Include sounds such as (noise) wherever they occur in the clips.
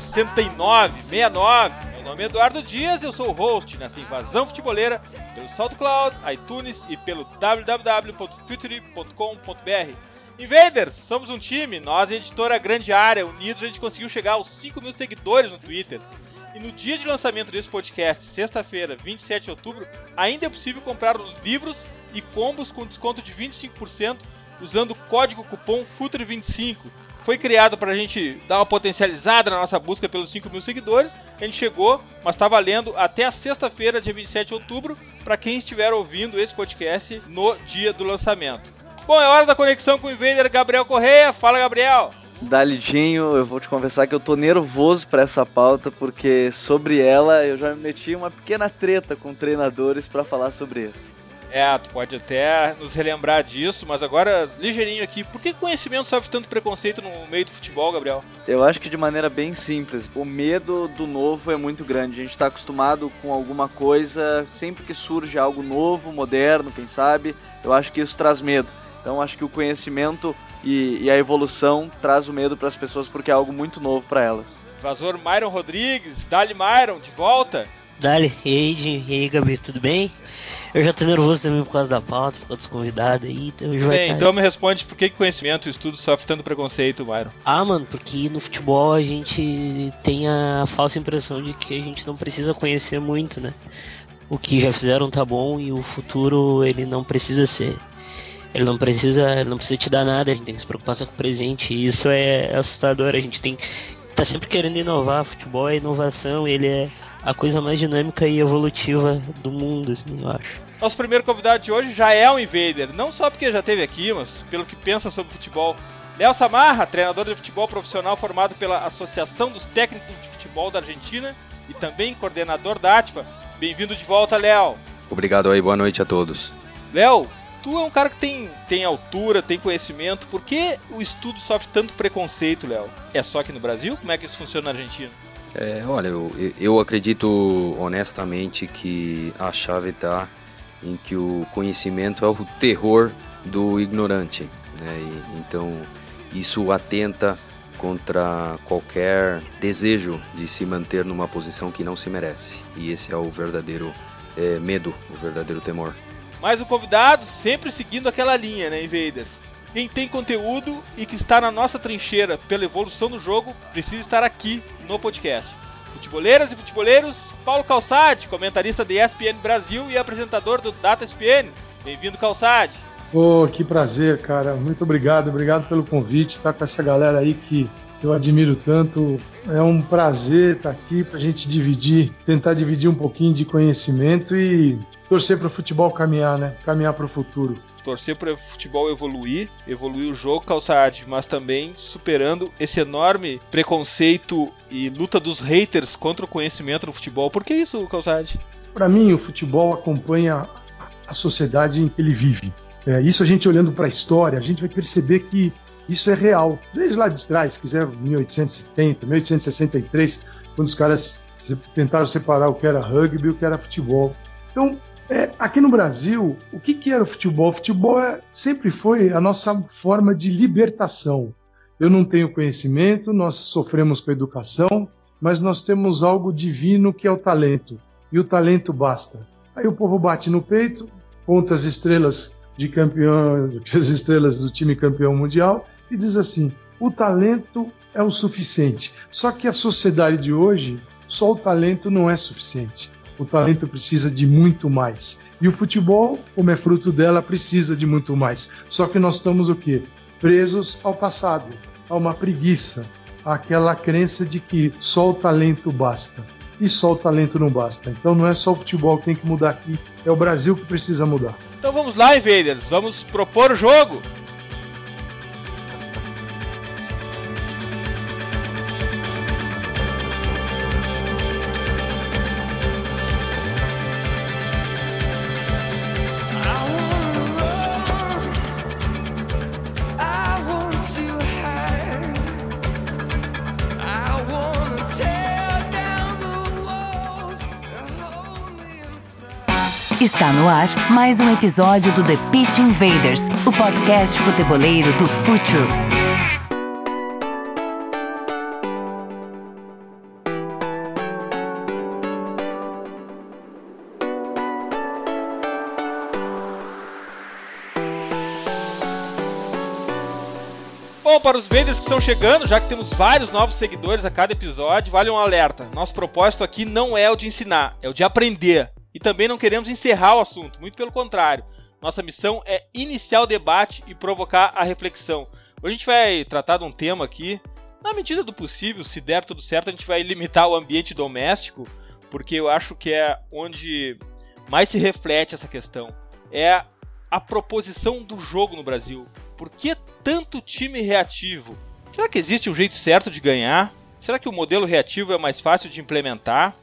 69, 69. Meu nome é Eduardo Dias, eu sou o host nessa invasão futeboleira pelo SoundCloud, iTunes e pelo www.future.com.br. Invaders, somos um time, nós e a editora Grande Área, unidos a gente conseguiu chegar aos 5 mil seguidores no Twitter. E no dia de lançamento desse podcast, sexta-feira, 27 de outubro, ainda é possível comprar os livros e combos com desconto de 25% usando o código cupom FUTURE25. Foi criado para a gente dar uma potencializada na nossa busca pelos 5 mil seguidores. A gente chegou, mas está valendo até a sexta-feira, dia 27 de outubro, para quem estiver ouvindo esse podcast no dia do lançamento. Bom, é hora da conexão com o Invader Gabriel Correia. Fala, Gabriel! Dalidinho, eu vou te confessar que eu tô nervoso para essa pauta porque sobre ela eu já me meti uma pequena treta com treinadores para falar sobre isso. É, tu pode até nos relembrar disso, mas agora, ligeirinho aqui, por que conhecimento sofre tanto preconceito no meio do futebol, Gabriel? Eu acho que de maneira bem simples. O medo do novo é muito grande. A gente está acostumado com alguma coisa, sempre que surge algo novo, moderno, quem sabe, eu acho que isso traz medo. Então acho que o conhecimento e, e a evolução traz o medo para as pessoas porque é algo muito novo para elas. Vazor Myron Rodrigues, Dali Myron, de volta. Dali, e aí, e aí, Gabi, tudo bem? Eu já tô nervoso também por causa da pauta, por causa dos convidados aí. Então, Bem, tá... então me responde por que conhecimento e estudo sofre tanto preconceito, Myron? Ah, mano, porque no futebol a gente tem a falsa impressão de que a gente não precisa conhecer muito, né? O que já fizeram tá bom e o futuro ele não precisa ser. Ele não precisa, ele não precisa te dar nada, a gente tem que se preocupar só com o presente. E isso é assustador, a gente tem tá sempre querendo inovar, futebol é inovação, ele é a coisa mais dinâmica e evolutiva do mundo, assim, eu acho. Nosso primeiro convidado de hoje já é um invader, não só porque já esteve aqui, mas pelo que pensa sobre futebol. Léo Samarra, treinador de futebol profissional formado pela Associação dos Técnicos de Futebol da Argentina e também coordenador da ATFA. Bem-vindo de volta, Léo. Obrigado aí, boa noite a todos. Léo, tu é um cara que tem, tem altura, tem conhecimento. Por que o estudo sofre tanto preconceito, Léo? É só aqui no Brasil? Como é que isso funciona na Argentina? É, olha, eu, eu acredito honestamente que a chave está em que o conhecimento é o terror do ignorante. Né? E, então, isso atenta contra qualquer desejo de se manter numa posição que não se merece. E esse é o verdadeiro é, medo, o verdadeiro temor. Mais um convidado, sempre seguindo aquela linha, né, Invaders? Quem tem conteúdo e que está na nossa trincheira pela evolução do jogo, precisa estar aqui no podcast. Futeboleiras e futeboleiros, Paulo Calçade, comentarista da ESPN Brasil e apresentador do Data ESPN. Bem-vindo, Calçade. Oh, que prazer, cara. Muito obrigado, obrigado pelo convite. Estar com essa galera aí que eu admiro tanto. É um prazer estar aqui para a gente dividir, tentar dividir um pouquinho de conhecimento e torcer para o futebol caminhar, né? Caminhar para o futuro torcer para o futebol evoluir, evoluir o jogo calçade, mas também superando esse enorme preconceito e luta dos haters contra o conhecimento no futebol. Por que isso, calçade? Para mim, o futebol acompanha a sociedade em que ele vive. É, isso a gente olhando para a história, a gente vai perceber que isso é real. Desde lá de trás, quiser 1870, 1863, quando os caras tentaram separar o que era rugby e o que era futebol. Então, é, aqui no Brasil, o que, que era o futebol? O futebol é, sempre foi a nossa forma de libertação. Eu não tenho conhecimento, nós sofremos com a educação, mas nós temos algo divino que é o talento. E o talento basta. Aí o povo bate no peito, conta as estrelas de campeão, (laughs) as estrelas do time campeão mundial e diz assim: o talento é o suficiente. Só que a sociedade de hoje, só o talento não é suficiente. O talento precisa de muito mais. E o futebol, como é fruto dela, precisa de muito mais. Só que nós estamos o quê? Presos ao passado, a uma preguiça, àquela crença de que só o talento basta. E só o talento não basta. Então não é só o futebol que tem que mudar aqui, é o Brasil que precisa mudar. Então vamos lá, Invaders, vamos propor o jogo. Está no ar mais um episódio do The Pitch Invaders, o podcast futeboleiro do Futuro. Bom, para os vendedores que estão chegando, já que temos vários novos seguidores a cada episódio, vale um alerta. Nosso propósito aqui não é o de ensinar, é o de aprender. E também não queremos encerrar o assunto, muito pelo contrário. Nossa missão é iniciar o debate e provocar a reflexão. Hoje a gente vai tratar de um tema aqui, na medida do possível, se der tudo certo, a gente vai limitar o ambiente doméstico, porque eu acho que é onde mais se reflete essa questão. É a proposição do jogo no Brasil. Por que tanto time reativo? Será que existe um jeito certo de ganhar? Será que o modelo reativo é mais fácil de implementar?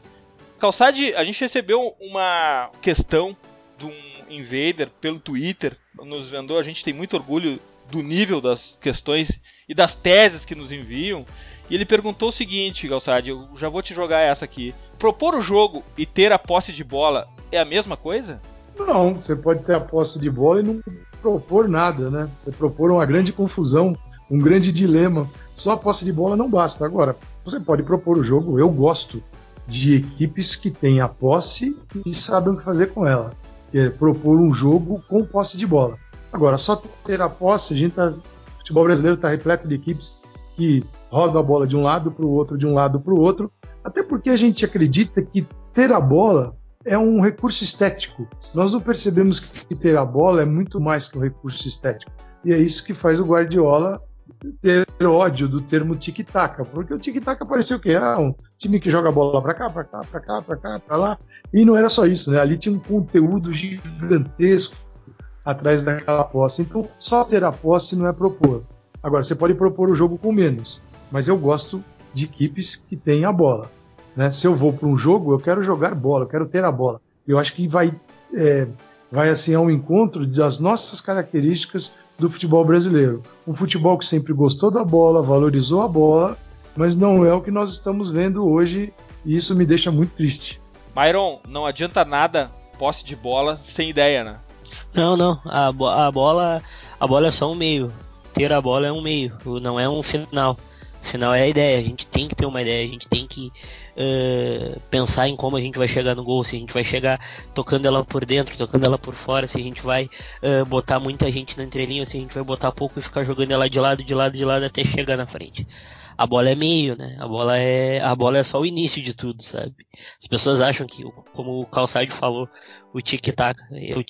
Calçade, a gente recebeu uma questão de um invader pelo Twitter, nos vendou, a gente tem muito orgulho do nível das questões e das teses que nos enviam. E ele perguntou o seguinte, Calçade, eu já vou te jogar essa aqui. Propor o jogo e ter a posse de bola é a mesma coisa? Não, você pode ter a posse de bola e não propor nada, né? Você propor uma grande confusão, um grande dilema. Só a posse de bola não basta. Agora, você pode propor o jogo, eu gosto de equipes que têm a posse e sabem o que fazer com ela. Que é propor um jogo com posse de bola. Agora, só ter a posse, a gente tá, o futebol brasileiro está repleto de equipes que rodam a bola de um lado para o outro, de um lado para o outro, até porque a gente acredita que ter a bola é um recurso estético. Nós não percebemos que ter a bola é muito mais que um recurso estético. E é isso que faz o Guardiola ter ódio do termo tic-tac, porque o tic-tac parecia o quê? Ah, um time que joga a bola para cá, para cá, para cá, para cá, para lá. E não era só isso, né? Ali tinha um conteúdo gigantesco atrás daquela posse. Então, só ter a posse não é propor. Agora, você pode propor o jogo com menos, mas eu gosto de equipes que têm a bola. Né? Se eu vou para um jogo, eu quero jogar bola, eu quero ter a bola. Eu acho que vai, é, vai assim ao encontro das nossas características do futebol brasileiro. Um futebol que sempre gostou da bola, valorizou a bola, mas não é o que nós estamos vendo hoje e isso me deixa muito triste. Myron, não adianta nada posse de bola sem ideia, né? Não, não. A, bo a bola a bola é só um meio. Ter a bola é um meio, não é um final. O final é a ideia. A gente tem que ter uma ideia, a gente tem que uh, pensar em como a gente vai chegar no gol, se a gente vai chegar tocando ela por dentro, tocando ela por fora, se a gente vai uh, botar muita gente na entrelinha, se a gente vai botar pouco e ficar jogando ela de lado, de lado, de lado até chegar na frente a bola é meio, né? A bola é a bola é só o início de tudo, sabe? As pessoas acham que, como o Calçade falou, o tic-tac,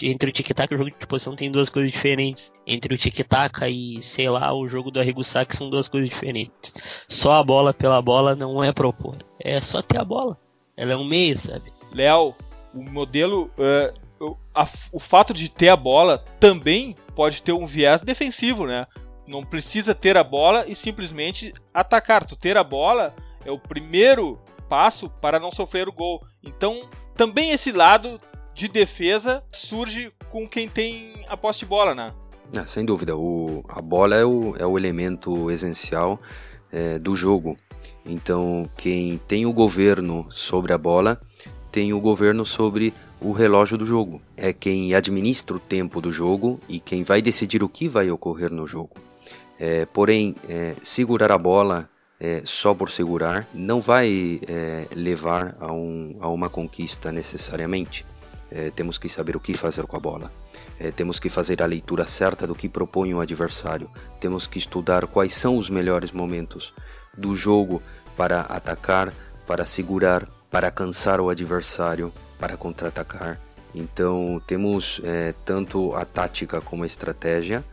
entre o tic-tac e o jogo de posição tem duas coisas diferentes. Entre o tic-tac e, sei lá, o jogo do Arrigo-Sac são duas coisas diferentes. Só a bola pela bola não é propor. É só ter a bola. Ela é um meio, sabe? Léo, o modelo. Uh, a, o fato de ter a bola também pode ter um viés defensivo, né? Não precisa ter a bola e simplesmente atacar. Tu ter a bola é o primeiro passo para não sofrer o gol. Então, também esse lado de defesa surge com quem tem a posse de bola, né? Ah, sem dúvida, o, a bola é o, é o elemento essencial é, do jogo. Então, quem tem o governo sobre a bola tem o governo sobre o relógio do jogo. É quem administra o tempo do jogo e quem vai decidir o que vai ocorrer no jogo. É, porém, é, segurar a bola é, só por segurar não vai é, levar a, um, a, uma conquista necessariamente. É, temos que saber o que fazer com a bola. É, temos que fazer a leitura certa do que propõe o adversário. Temos que estudar quais são os melhores momentos do jogo para atacar, para segurar, para cansar o adversário, para contra-atacar. Então, temos tanto a tática como a estratégia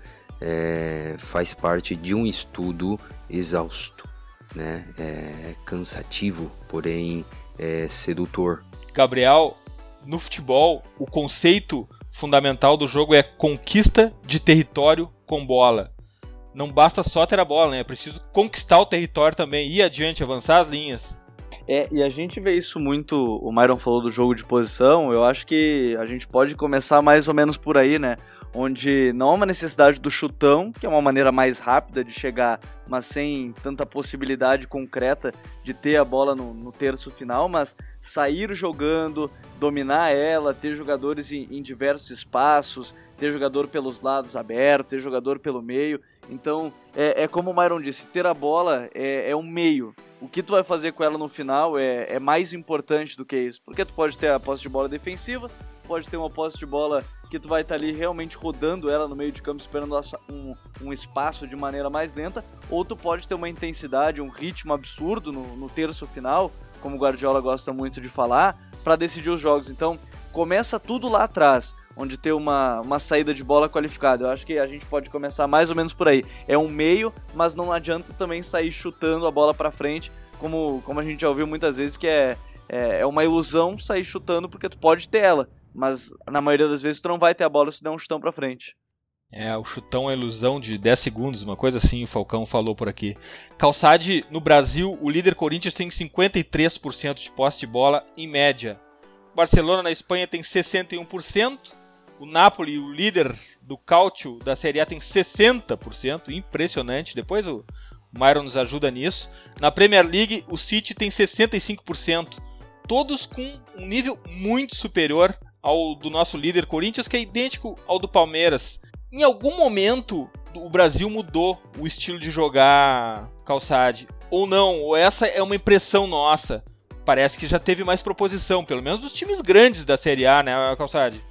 é, faz parte de um estudo exausto, né? É cansativo, porém é sedutor. Gabriel, no futebol, o conceito fundamental do jogo é conquista de território com bola. Não basta só ter a bola, né? É preciso conquistar o território também, ir adiante, avançar as linhas. É, e a gente vê isso muito, o Myron falou do jogo de posição, eu acho que a gente pode começar mais ou menos por aí, né? Onde não há uma necessidade do chutão, que é uma maneira mais rápida de chegar, mas sem tanta possibilidade concreta de ter a bola no, no terço final, mas sair jogando, dominar ela, ter jogadores em, em diversos espaços, ter jogador pelos lados abertos, ter jogador pelo meio. Então, é, é como o Myron disse, ter a bola é, é um meio. O que tu vai fazer com ela no final é, é mais importante do que isso. Porque tu pode ter a posse de bola defensiva, pode ter uma posse de bola que tu vai estar tá ali realmente rodando ela no meio de campo, esperando um, um, espaço de maneira mais lenta, ou tu pode ter uma intensidade, um ritmo absurdo no, no terço final, como o Guardiola gosta muito de falar, para decidir os jogos. Então, começa tudo lá atrás onde ter uma, uma saída de bola qualificada. Eu acho que a gente pode começar mais ou menos por aí. É um meio, mas não adianta também sair chutando a bola para frente, como, como a gente já ouviu muitas vezes, que é, é, é, uma ilusão sair chutando porque tu pode ter ela, mas na maioria das vezes tu não vai ter a bola se der um chutão para frente. É, o chutão é ilusão de 10 segundos, uma coisa assim, o Falcão falou por aqui. Calçade, no Brasil, o líder Corinthians tem 53% de posse de bola em média. Barcelona na Espanha tem 61%, o Napoli, o líder do Cálcio da Série A, tem 60%, impressionante. Depois o Myron nos ajuda nisso. Na Premier League, o City tem 65%, todos com um nível muito superior ao do nosso líder Corinthians, que é idêntico ao do Palmeiras. Em algum momento, o Brasil mudou o estilo de jogar calçade, ou não, ou essa é uma impressão nossa. Parece que já teve mais proposição, pelo menos dos times grandes da Série A, né, calçade?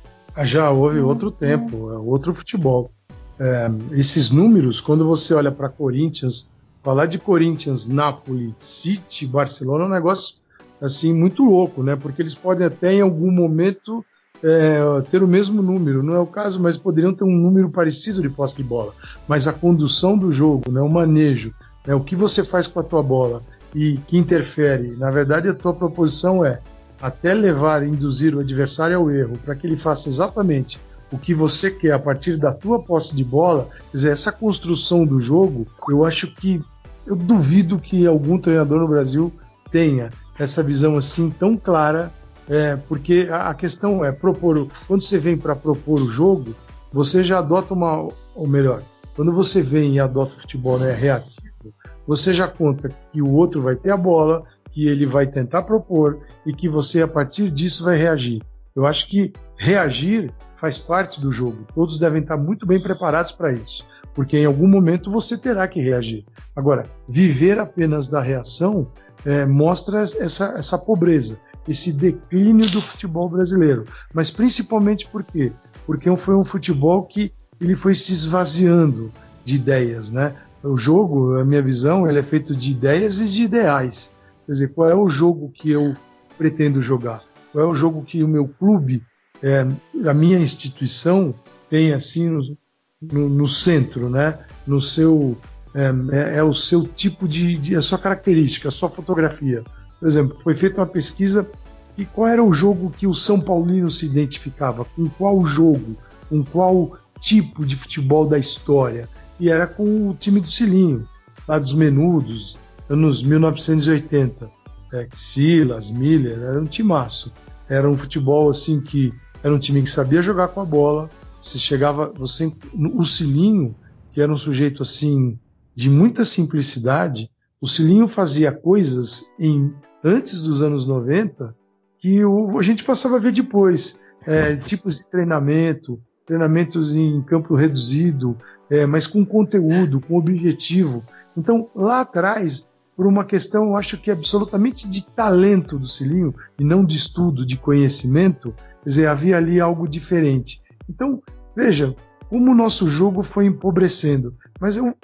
Já houve outro tempo, é outro futebol. É, esses números, quando você olha para Corinthians, falar de Corinthians, Napoli, City, Barcelona é um negócio assim muito louco, né? Porque eles podem até em algum momento é, ter o mesmo número, não é o caso, mas poderiam ter um número parecido de posse de bola. Mas a condução do jogo, né, o manejo, né, o que você faz com a tua bola e que interfere, na verdade a tua proposição é até levar induzir o adversário ao erro, para que ele faça exatamente o que você quer a partir da tua posse de bola, quer dizer, essa construção do jogo, eu acho que eu duvido que algum treinador no Brasil tenha essa visão assim tão clara, é, porque a, questão é propor, quando você vem para propor o jogo, você já adota uma, ou melhor, quando você vem e adota o futebol né, reativo, você já conta que o outro vai ter a bola, que ele vai tentar propor e que você, a partir disso, vai reagir. Eu acho que reagir faz parte do jogo. Todos devem estar muito bem preparados para isso, porque em algum momento você terá que reagir. Agora, viver apenas da reação é, mostra essa, essa pobreza, esse declínio do futebol brasileiro. Mas principalmente por quê? Porque foi um futebol que ele foi se esvaziando de ideias, né? O jogo, a minha visão, ele é feito de ideias e de ideais. Quer dizer, qual é o jogo que eu pretendo jogar? Qual é o jogo que o meu clube, é, a minha instituição tem assim no, no, no centro, né? No seu é, é, é o seu tipo de, de, a sua característica, a sua fotografia. Por exemplo, foi feita uma pesquisa e qual era o jogo que o São Paulino se identificava? Com qual jogo? Com qual tipo de futebol da história? E era com o time do Cilinho, lá dos Menudos, anos 1980. É, Silas, Miller, era um timaço. Era um futebol assim que era um time que sabia jogar com a bola. Se chegava, você, o Cilinho, que era um sujeito assim de muita simplicidade, o Cilinho fazia coisas em antes dos anos 90 que o, a gente passava a ver depois. É, tipos de treinamento, treinamentos em campo reduzido, é, mas com conteúdo, com objetivo. Então, lá atrás, por uma questão, eu acho que absolutamente de talento do Cilinho e não de estudo, de conhecimento, quer dizer, havia ali algo diferente. Então, veja, como o nosso jogo foi empobrecendo. Mas eu,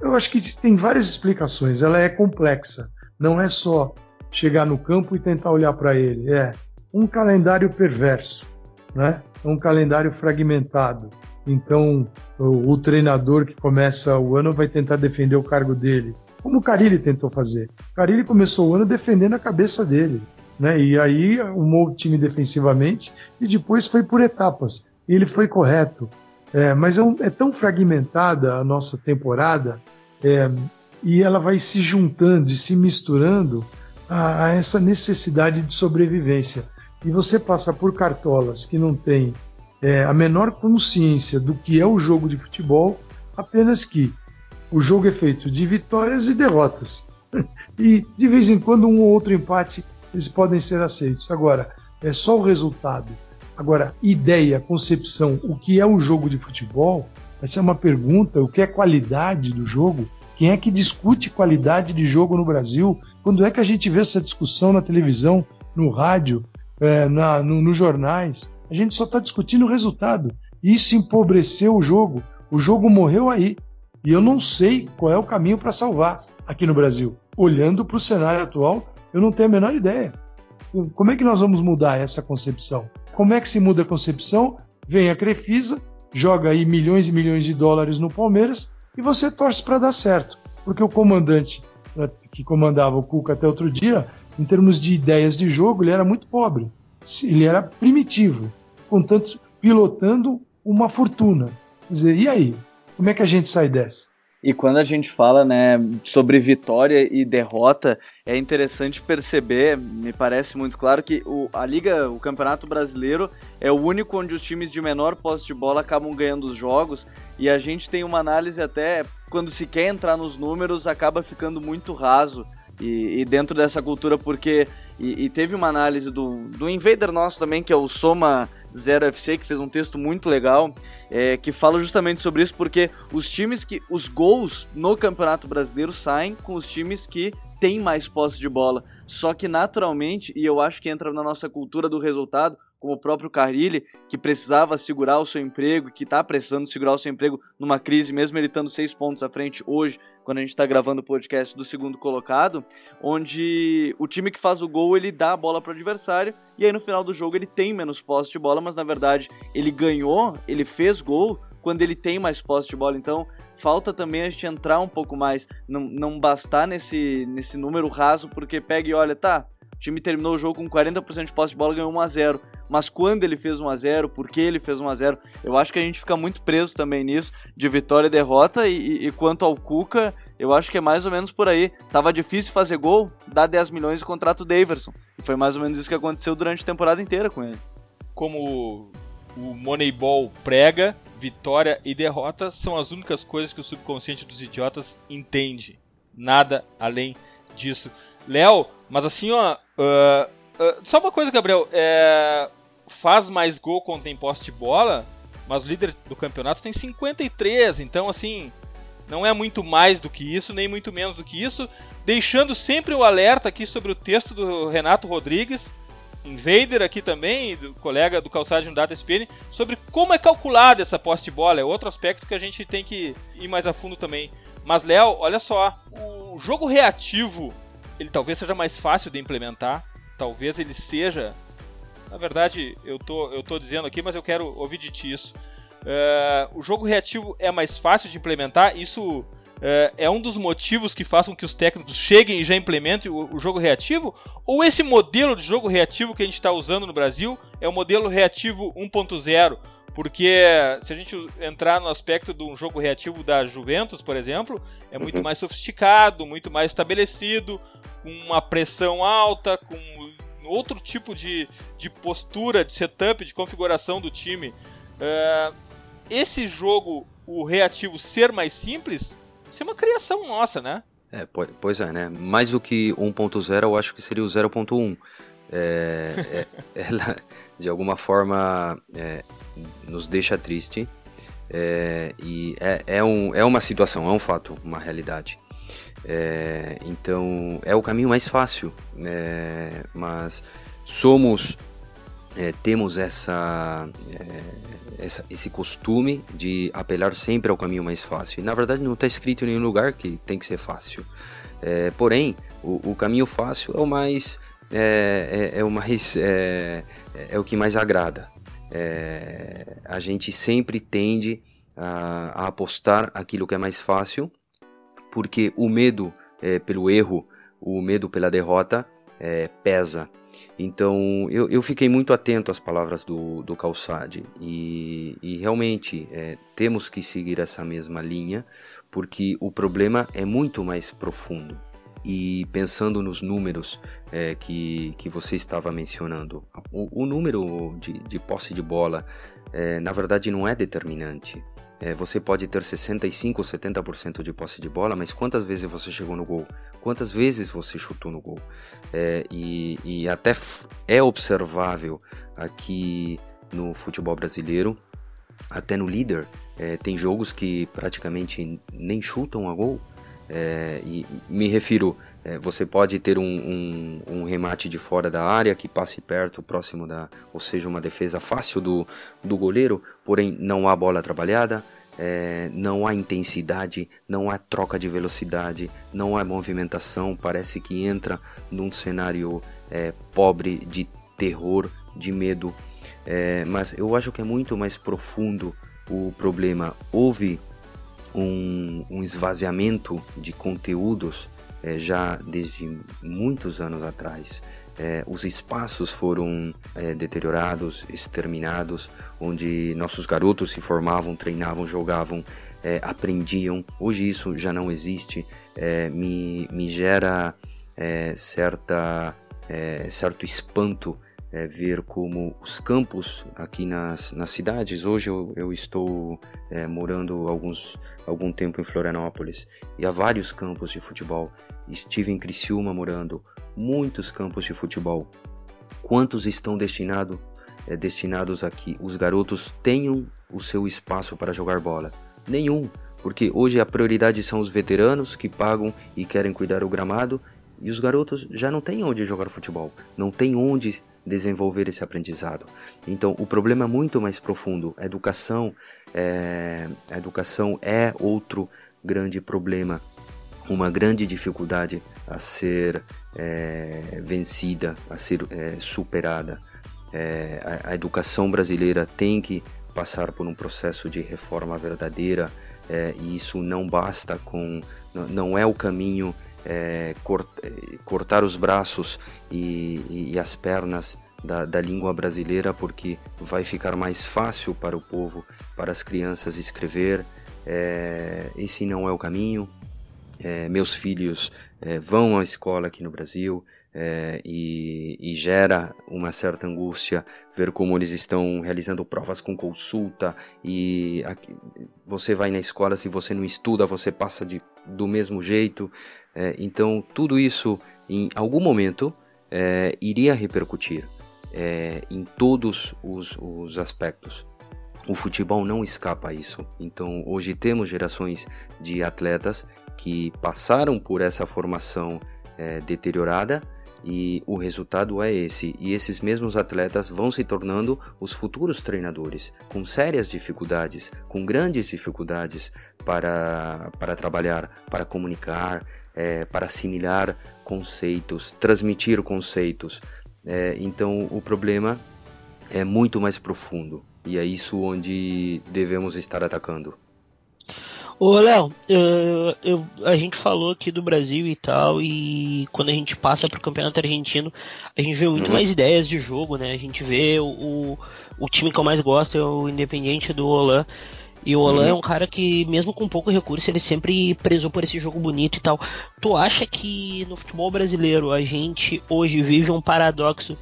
eu acho que tem várias explicações, ela é complexa. Não é só chegar no campo e tentar olhar para ele. É um calendário perverso, né? É um calendário fragmentado. Então, o, o treinador que começa o ano vai tentar defender o cargo dele como o Carilli tentou fazer. O Carilli começou o ano defendendo a cabeça dele, né? E aí o time defensivamente e depois foi por etapas. E ele foi correto. É, mas é, um, é, tão fragmentada a nossa temporada é, e ela vai se juntando e se misturando a, a essa necessidade de sobrevivência. E você passa por cartolas que não têm é, a menor consciência do que é o jogo de futebol, apenas que o jogo é feito de vitórias e derrotas. (laughs) e de vez em quando um ou outro empate eles podem ser aceitos. Agora, é só o resultado. Agora, ideia, concepção, o que é o jogo de futebol? Essa é uma pergunta. O que é qualidade do jogo? Quem é que discute qualidade de jogo no Brasil? Quando é que a gente vê essa discussão na televisão, no rádio, é, na, no, nos jornais? A gente só está discutindo o resultado. Isso empobreceu o jogo. O jogo morreu aí. E eu não sei qual é o caminho para salvar aqui no Brasil. Olhando para o cenário atual, eu não tenho a menor ideia. Como é que nós vamos mudar essa concepção? Como é que se muda a concepção? Vem a Crefisa, joga aí milhões e milhões de dólares no Palmeiras e você torce para dar certo. Porque o comandante eh, que comandava o Cuca até outro dia, em termos de ideias de jogo, ele era muito pobre. Ele era primitivo, contanto pilotando uma fortuna. Quer dizer, e aí? Como é que a gente sai dessa? E quando a gente fala né, sobre vitória e derrota, é interessante perceber, me parece muito claro, que o, a Liga, o Campeonato Brasileiro, é o único onde os times de menor posse de bola acabam ganhando os jogos. E a gente tem uma análise até, quando se quer entrar nos números, acaba ficando muito raso. E, e dentro dessa cultura, porque. E, e, teve uma análise do, do Invader nosso também, que é o Soma Zero FC, que fez um texto muito legal é, que fala justamente sobre isso, porque os times que. Os gols no Campeonato Brasileiro saem com os times que têm mais posse de bola. Só que naturalmente, e eu acho que entra na nossa cultura do resultado, como o próprio Carrilli, que precisava segurar o seu emprego, que está precisando segurar o seu emprego numa crise, mesmo ele estando seis pontos à frente hoje, quando a gente está gravando o podcast do segundo colocado, onde o time que faz o gol ele dá a bola para o adversário e aí no final do jogo ele tem menos posse de bola, mas na verdade ele ganhou, ele fez gol quando ele tem mais posse de bola. Então falta também a gente entrar um pouco mais, não, não bastar nesse, nesse número raso, porque pega e olha, tá, o time terminou o jogo com 40% de posse de bola e ganhou 1 a 0 mas quando ele fez 1 a 0 por que ele fez 1 a 0 eu acho que a gente fica muito preso também nisso, de vitória e derrota, e, e, quanto ao Cuca, eu acho que é mais ou menos por aí. Tava difícil fazer gol, dá 10 milhões e contrato o Daverson. E foi mais ou menos isso que aconteceu durante a temporada inteira com ele. Como o Moneyball prega, vitória e derrota são as únicas coisas que o subconsciente dos idiotas entende. Nada além disso. Léo, mas assim, ó. Uh, uh, só uma coisa, Gabriel. É, faz mais gol quando tem posse de bola, mas o líder do campeonato tem 53, então assim, não é muito mais do que isso, nem muito menos do que isso, deixando sempre o alerta aqui sobre o texto do Renato Rodrigues, Invader aqui também, do colega do Calçado Data SPN, sobre como é calculada essa posse de bola, é outro aspecto que a gente tem que ir mais a fundo também. Mas Léo, olha só, o jogo reativo, ele talvez seja mais fácil de implementar, talvez ele seja na verdade, eu tô, eu tô dizendo aqui, mas eu quero ouvir de ti isso. Uh, o jogo reativo é mais fácil de implementar, isso uh, é um dos motivos que faz com que os técnicos cheguem e já implementem o, o jogo reativo? Ou esse modelo de jogo reativo que a gente está usando no Brasil é o modelo reativo 1.0? Porque se a gente entrar no aspecto de um jogo reativo da Juventus, por exemplo, é muito uhum. mais sofisticado, muito mais estabelecido, com uma pressão alta, com outro tipo de, de postura, de setup, de configuração do time. Uh, esse jogo, o reativo ser mais simples, isso é uma criação nossa, né? É, pois é, né? Mais do que 1.0, eu acho que seria o 0.1. É, é, (laughs) ela, de alguma forma, é, nos deixa triste. É, e é, é, um, é uma situação, é um fato, uma realidade. É, então é o caminho mais fácil, é, mas somos é, temos essa, é, essa, esse costume de apelar sempre ao caminho mais fácil. E na verdade não está escrito em nenhum lugar que tem que ser fácil. É, porém, o, o, caminho fácil é o mais é, é, mais é, é, o que mais agrada. A gente sempre tende a, a apostar aquilo que é mais fácil porque o medo é, pelo erro, o medo pela derrota é, pesa. Então eu, eu fiquei muito atento às palavras do, do Calçade e, e realmente é, temos que seguir essa mesma linha porque o problema é muito mais profundo. E pensando nos números é, que, que você estava mencionando, o, o número de, de, posse de bola, é, na verdade, não é determinante. É, você pode ter 65 ou 70% de posse de bola, mas quantas vezes você chegou no gol? Quantas vezes você chutou no gol? É, e, e até é observável aqui no futebol brasileiro, até no líder, é, tem jogos que praticamente nem chutam a gol. É, e me refiro, é, você pode ter um, um, um, remate de fora da área que passe perto, próximo da, ou seja, uma defesa fácil do, do goleiro, porém não há bola trabalhada, é, não há intensidade, não há troca de velocidade, não há movimentação, parece que entra num cenário é, pobre de terror, de medo. É, mas eu acho que é muito mais profundo o problema. Houve um, um esvaziamento de conteúdos é, já desde muitos anos atrás. É, os espaços foram é, deteriorados, exterminados, onde nossos garotos se formavam, treinavam, jogavam, aprendiam. Hoje isso já não existe. Me, me gera certa, certo espanto é, ver como os campos aqui nas, nas cidades. Hoje eu, eu estou é, morando alguns, algum tempo em Florianópolis e há vários campos de futebol. Estive em Criciúma morando, muitos campos de futebol. Quantos estão destinado, é, destinados aqui? Os garotos tenham o seu espaço para jogar bola? Nenhum, porque hoje a prioridade são os veteranos que pagam e querem cuidar do gramado e os garotos já não têm onde jogar futebol, não têm onde desenvolver esse aprendizado. Então, o problema é muito mais profundo. A educação é, a educação é outro grande problema, uma grande dificuldade a ser é, vencida, a ser é, superada. É, a, a, educação brasileira tem que passar por um processo de reforma verdadeira é, e isso não basta com não é o caminho é, cort, cortar os braços e, e, e as pernas da, da, língua brasileira, porque vai ficar mais fácil para o povo, para as crianças escrever. É, esse não é o caminho. É, meus filhos é, vão à escola aqui no Brasil é, e, e, gera uma certa angústia ver como eles estão realizando provas com consulta e aqui, você vai na escola se você não estuda você passa de, do mesmo jeito é, então tudo isso em algum momento é, iria repercutir em todos os, os aspectos o futebol não escapa a isso. Então, hoje temos gerações de atletas que passaram por essa formação é, deteriorada e o resultado é esse. E esses mesmos atletas vão se tornando os futuros treinadores, com sérias dificuldades, com grandes dificuldades para, para trabalhar, para comunicar, é, para assimilar conceitos, transmitir conceitos. É, então, o problema é muito mais profundo. E é isso onde devemos estar atacando. Ô, Léo, a gente falou aqui do Brasil e tal, e quando a gente passa pro campeonato argentino, a gente vê muito uhum. mais ideias de jogo, né? A gente vê o, o time que eu mais gosto é o Independiente do Olan. E o Olan uhum. é um cara que, mesmo com pouco recurso, ele sempre prezou por esse jogo bonito e tal. Tu acha que no futebol brasileiro a gente hoje vive um paradoxo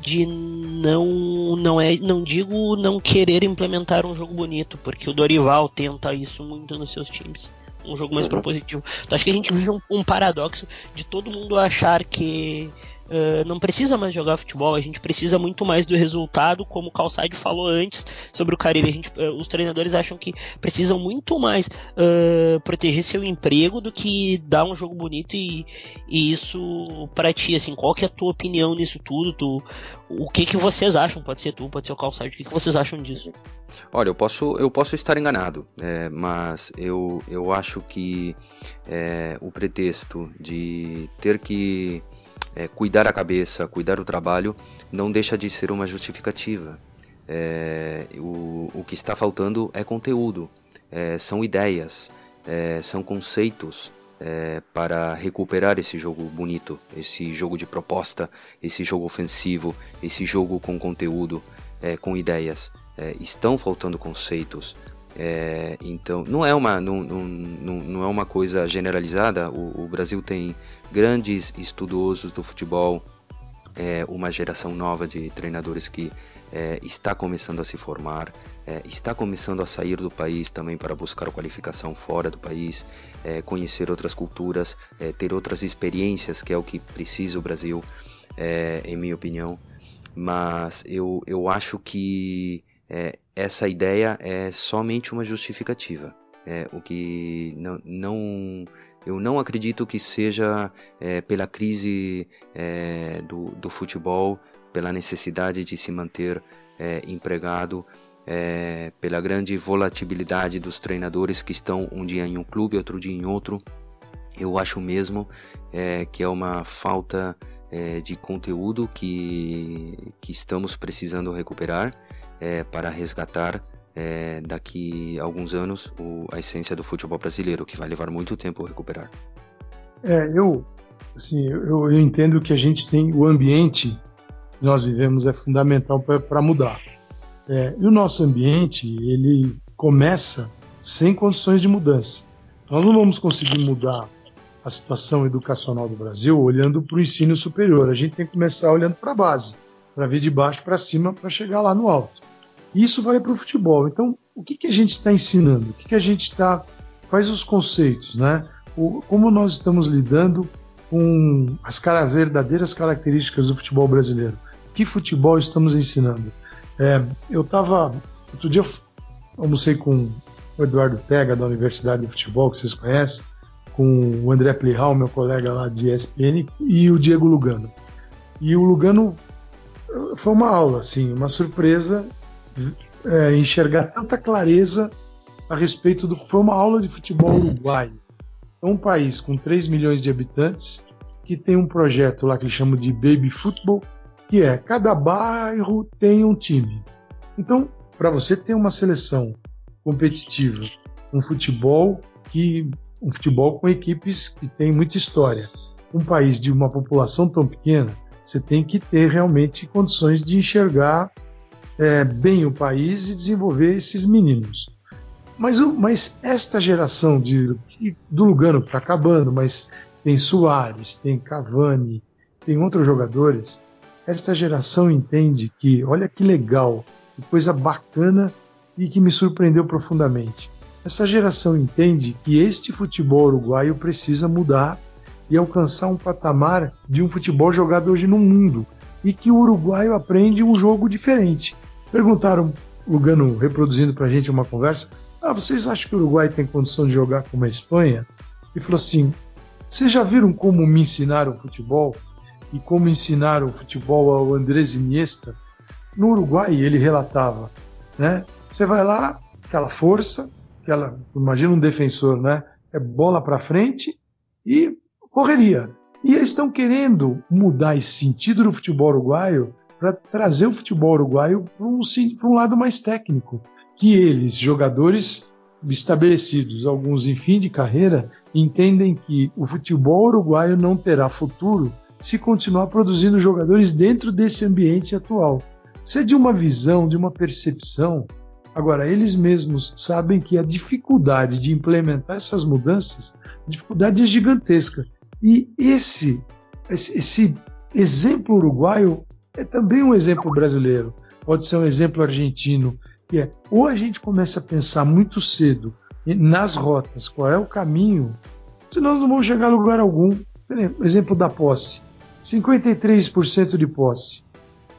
de não não é não digo não querer implementar um jogo bonito, porque o Dorival tenta isso muito nos seus times. Um jogo mais uhum. propositivo. Então, acho que a gente vive um, um paradoxo de todo mundo achar que Uh, não precisa mais jogar futebol, a gente precisa muito mais do resultado, como o Calçade falou antes sobre o Caribe. A gente, uh, os treinadores acham que precisam muito mais uh, proteger seu emprego do que dar um jogo bonito e, e isso para ti, assim, qual que é a tua opinião nisso tudo? Tu, o que que vocês acham? Pode ser tu, pode ser o Calçade, o que, que vocês acham disso? Olha, eu posso, eu posso estar enganado, é, mas eu, eu acho que é, o pretexto de ter que é, cuidar a cabeça, cuidar o trabalho, não deixa de ser uma justificativa. É, o, o que está faltando é conteúdo, é, são ideias, é, são conceitos é, para recuperar esse jogo bonito, esse jogo de proposta, esse jogo ofensivo, esse jogo com conteúdo, é, com ideias. estão faltando conceitos, É, então, não é uma, não, não, não é uma coisa generalizada. O, o Brasil tem grandes estudiosos do futebol, é, uma geração nova de treinadores que é, está começando a se formar, é, está começando a sair do país também para buscar qualificação fora do país, é, conhecer outras culturas, é, ter outras experiências, que é o que precisa o Brasil, em minha opinião. Mas eu, eu acho que essa ideia é somente uma justificativa. É, o que não, não, eu não acredito que seja é, pela crise é, do, do futebol, pela necessidade de se manter é, empregado, é, pela grande volatilidade dos treinadores que estão um dia em um clube, outro dia em outro. Eu acho mesmo é, que é uma falta de conteúdo que, que estamos precisando recuperar para resgatar é, daqui a alguns anos o, a essência do futebol brasileiro, que vai levar muito tempo recuperar. É, eu, assim, eu, eu entendo que a gente tem o ambiente que nós vivemos é fundamental para mudar. É, e o nosso ambiente, ele começa sem condições de mudança. Nós não vamos conseguir mudar a situação educacional do Brasil olhando para o ensino superior. A gente tem que começar olhando para a base, para vir de baixo para cima para chegar lá no alto. Isso vale para o futebol. Então, o que, que a gente está ensinando? O que, que a gente está. Quais os conceitos, né? O, como nós estamos lidando com as cara, verdadeiras características do futebol brasileiro? Que futebol estamos ensinando? É, eu estava. Outro dia almocei com o Eduardo Tega, da Universidade de Futebol, que vocês conhecem, com o André Plihal, meu colega lá de ESPN, e o Diego Lugano. E o Lugano foi uma aula, assim, uma surpresa é, enxergar tanta clareza a respeito do. Foi uma aula de futebol uruguaio. É um país com 3 milhões de habitantes que tem um projeto lá que eles chamam de Baby Football, que é cada bairro tem um time. Então, para você ter uma seleção competitiva, um futebol que um futebol com equipes que tem muita história, um país de uma população tão pequena, você tem que ter realmente condições de enxergar é, bem o país e desenvolver esses meninos. Mas, mas esta geração de, do Lugano que está acabando, mas tem Soares, tem Cavani, tem outros jogadores, esta geração entende que, olha que legal, que coisa bacana e que me surpreendeu profundamente. Essa geração entende que este futebol uruguaio precisa mudar e alcançar um patamar de um futebol jogado hoje no mundo e que o uruguaio aprende um jogo diferente. Perguntaram, Lugano reproduzindo para a gente uma conversa: Ah, vocês acham que o Uruguai tem condição de jogar como a Espanha? E falou assim: Vocês já viram como me ensinaram futebol? E como ensinaram futebol ao Andrés Iniesta? No Uruguai, ele relatava, né? Você vai lá, aquela força, aquela, imagina um defensor, né? É bola para frente e correria. E eles estão querendo mudar esse sentido do futebol uruguaio para trazer o futebol uruguaio para um, um, lado mais técnico, que eles, jogadores estabelecidos, alguns em fim de carreira, entendem que o futebol uruguaio não terá futuro se continuar produzindo jogadores dentro desse ambiente atual. Isso é de uma visão, de uma percepção. Agora, eles mesmos sabem que a dificuldade de implementar essas mudanças, a dificuldade é gigantesca. E esse, esse, exemplo uruguaio é também um exemplo brasileiro, pode ser um exemplo argentino, que é ou a gente começa a pensar muito cedo nas rotas, qual é o caminho, senão não vamos chegar a lugar algum. Exemplo da posse, 53% de posse.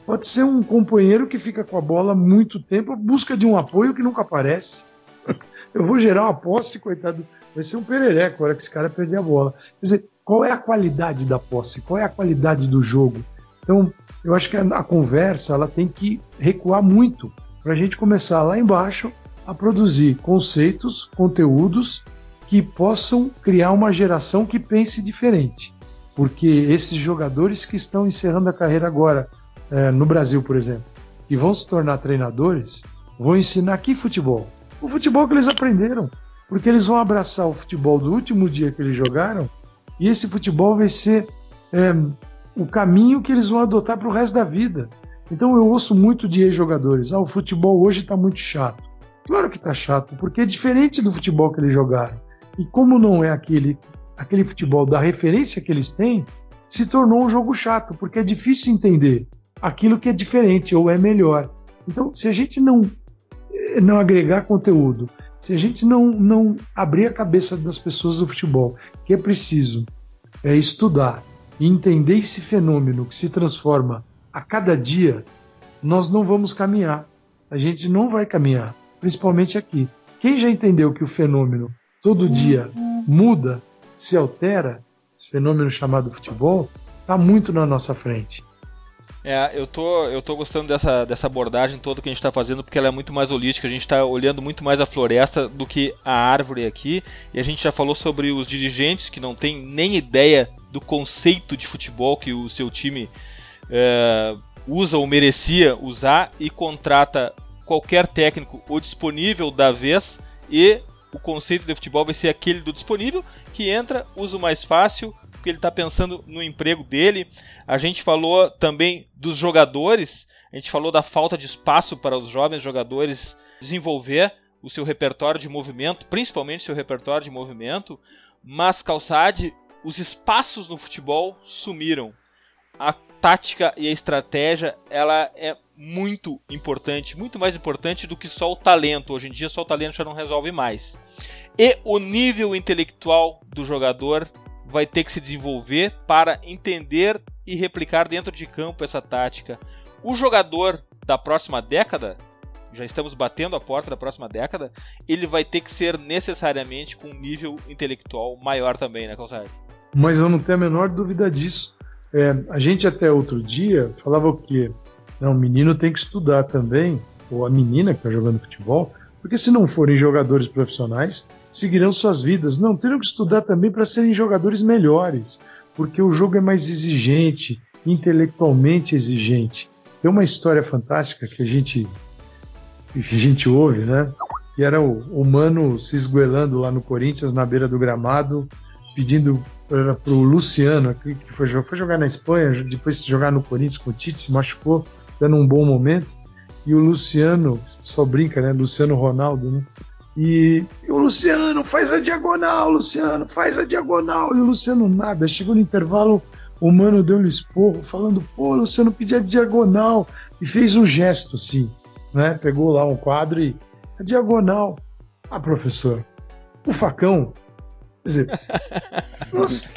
Pode ser um companheiro que fica com a bola muito tempo, busca de um apoio que nunca aparece. (laughs) Eu vou gerar uma posse, coitado, vai ser um perereco a hora que esse cara perder a bola. Quer dizer, qual é a qualidade da posse? Qual é a qualidade do jogo? Então, eu acho que a, a conversa ela tem que recuar muito para a gente começar lá embaixo a produzir conceitos, conteúdos que possam criar uma geração que pense diferente. Porque esses jogadores que estão encerrando a carreira agora, é, no Brasil, por exemplo, que vão se tornar treinadores, vão ensinar que futebol? O futebol que eles aprenderam. Porque eles vão abraçar o futebol do último dia que eles jogaram e esse futebol vai ser é, o caminho que eles vão adotar para o resto da vida. Então eu ouço muito de ex-jogadores: ah, o futebol hoje está muito chato. Claro que tá chato, porque é diferente do futebol que eles jogaram. E como não é aquele, aquele futebol da referência que eles têm, se tornou um jogo chato, porque é difícil entender aquilo que é diferente ou é melhor. Então, se a gente não, eh, não agregar conteúdo, se a gente não, não abrir a cabeça das pessoas do futebol, que é preciso é estudar e entender esse fenômeno que se transforma a cada dia, nós não vamos caminhar. A gente não vai caminhar, principalmente aqui. Quem já entendeu que o fenômeno todo dia muda, se altera, esse fenômeno chamado futebol, está muito na nossa frente. É, eu tô, eu tô gostando dessa, dessa abordagem toda que a gente está fazendo, porque ela é muito mais holística, a gente está olhando muito mais a floresta do que a árvore aqui, e a gente já falou sobre os dirigentes que não têm nem ideia do conceito de futebol que o seu time é, usa ou merecia usar e contrata qualquer técnico ou disponível da vez. E o conceito de futebol vai ser aquele do disponível que entra, usa o mais fácil, porque ele está pensando no emprego dele. A gente falou também dos jogadores, a gente falou da falta de espaço para os jovens jogadores desenvolver o seu repertório de movimento, principalmente seu repertório de movimento, mas Calçade, os espaços no futebol sumiram. A tática e a estratégia, ela é muito importante, muito mais importante do que só o talento. Hoje em dia só o talento já não resolve mais. E o nível intelectual do jogador vai ter que se desenvolver para entender e replicar dentro de campo essa tática. O jogador da próxima década, já estamos batendo a porta da próxima década, ele vai ter que ser necessariamente com um nível intelectual maior também, né, Calçado? Mas eu não tenho a menor dúvida disso. É, a gente até outro dia falava o quê? Não, o menino tem que estudar também, ou a menina que está jogando futebol, porque se não forem jogadores profissionais, seguirão suas vidas. Não, terão que estudar também para serem jogadores melhores, porque o jogo é mais exigente, intelectualmente exigente. Tem uma história fantástica que a gente, que a gente ouve, né? Que era o, o Mano se esguelando lá no Corinthians, na beira do gramado, pedindo para o Luciano, que foi, foi jogar na Espanha, depois de jogar no Corinthians com o Tite, se machucou, dando um bom momento. E o Luciano, só brinca, né? Luciano Ronaldo, né? E, e, o Luciano faz a diagonal, Luciano faz a diagonal. E o Luciano nada. Chegou no intervalo, o mano deu-lhe esporro, falando: pô, Luciano pedia diagonal. E fez um gesto assim, né? Pegou lá um quadro e. A diagonal. Ah, professor, o facão. Quer dizer, (laughs) nossa,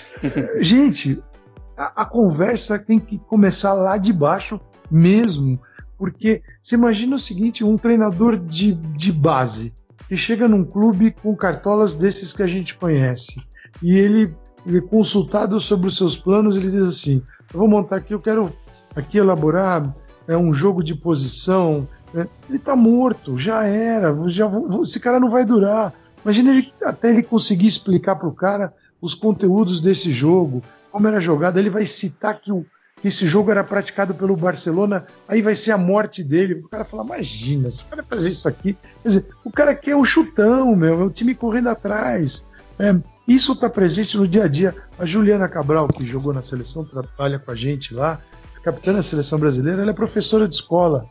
gente, a, a conversa tem que começar lá de baixo mesmo. Porque você imagina o seguinte: um treinador de, de base e chega num clube com cartolas desses que a gente conhece. E ele, ele consultado sobre os seus planos, ele diz assim: eu vou montar aqui, eu quero aqui elaborar é um jogo de posição. É, ele está morto, já era, já, esse cara não vai durar. Imagina ele, até ele conseguir explicar para o cara os conteúdos desse jogo, como era jogado. Ele vai citar que o, esse jogo era praticado pelo Barcelona, aí vai ser a morte dele. O cara fala, imagina, se o cara fazer isso aqui. Quer dizer, o cara quer o chutão, meu, é o time correndo atrás. É, isso está presente no dia a dia. A Juliana Cabral, que jogou na seleção, trabalha com a gente lá, capitã da seleção brasileira, ela é professora de escola.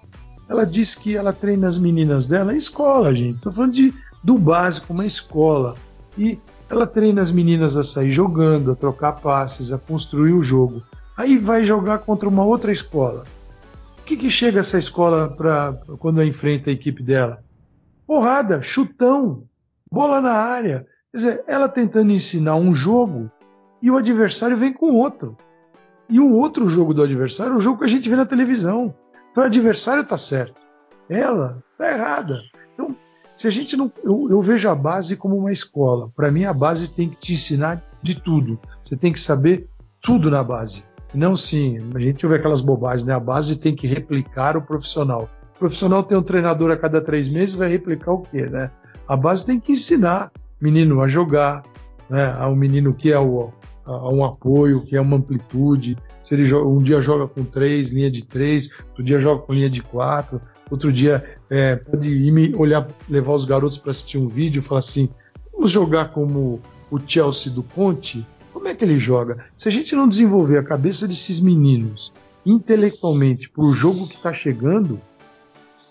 Ela diz que ela treina as meninas dela em escola, gente. Estou falando de, do básico, uma escola. E ela treina as meninas a sair jogando, a trocar passes, a construir o jogo. Aí vai jogar contra uma outra escola. O que, que chega essa escola para quando enfrenta a equipe dela? Porrada, chutão, bola na área. Quer dizer, ela tentando ensinar um jogo e o adversário vem com outro. E o outro jogo do adversário é o jogo que a gente vê na televisão. Então o adversário está certo. Ela está errada. Então, se a gente não. Eu, eu vejo a base como uma escola. Para mim, a base tem que te ensinar de tudo. Você tem que saber tudo na base. Não sim, a gente ouve aquelas bobagens, né? A base tem que replicar o profissional. O profissional tem um treinador a cada três meses, vai replicar o quê, né? A base tem que ensinar o menino a jogar, né? Ao menino que é o, a, um apoio, que é uma amplitude. Se ele joga, um dia joga com três, linha de três, outro dia joga com linha de quatro, outro dia é, pode ir olhar, levar os garotos para assistir um vídeo e falar assim: vamos jogar como o Chelsea do Conte, como é que ele joga? Se a gente não desenvolver a cabeça desses meninos intelectualmente para o jogo que está chegando,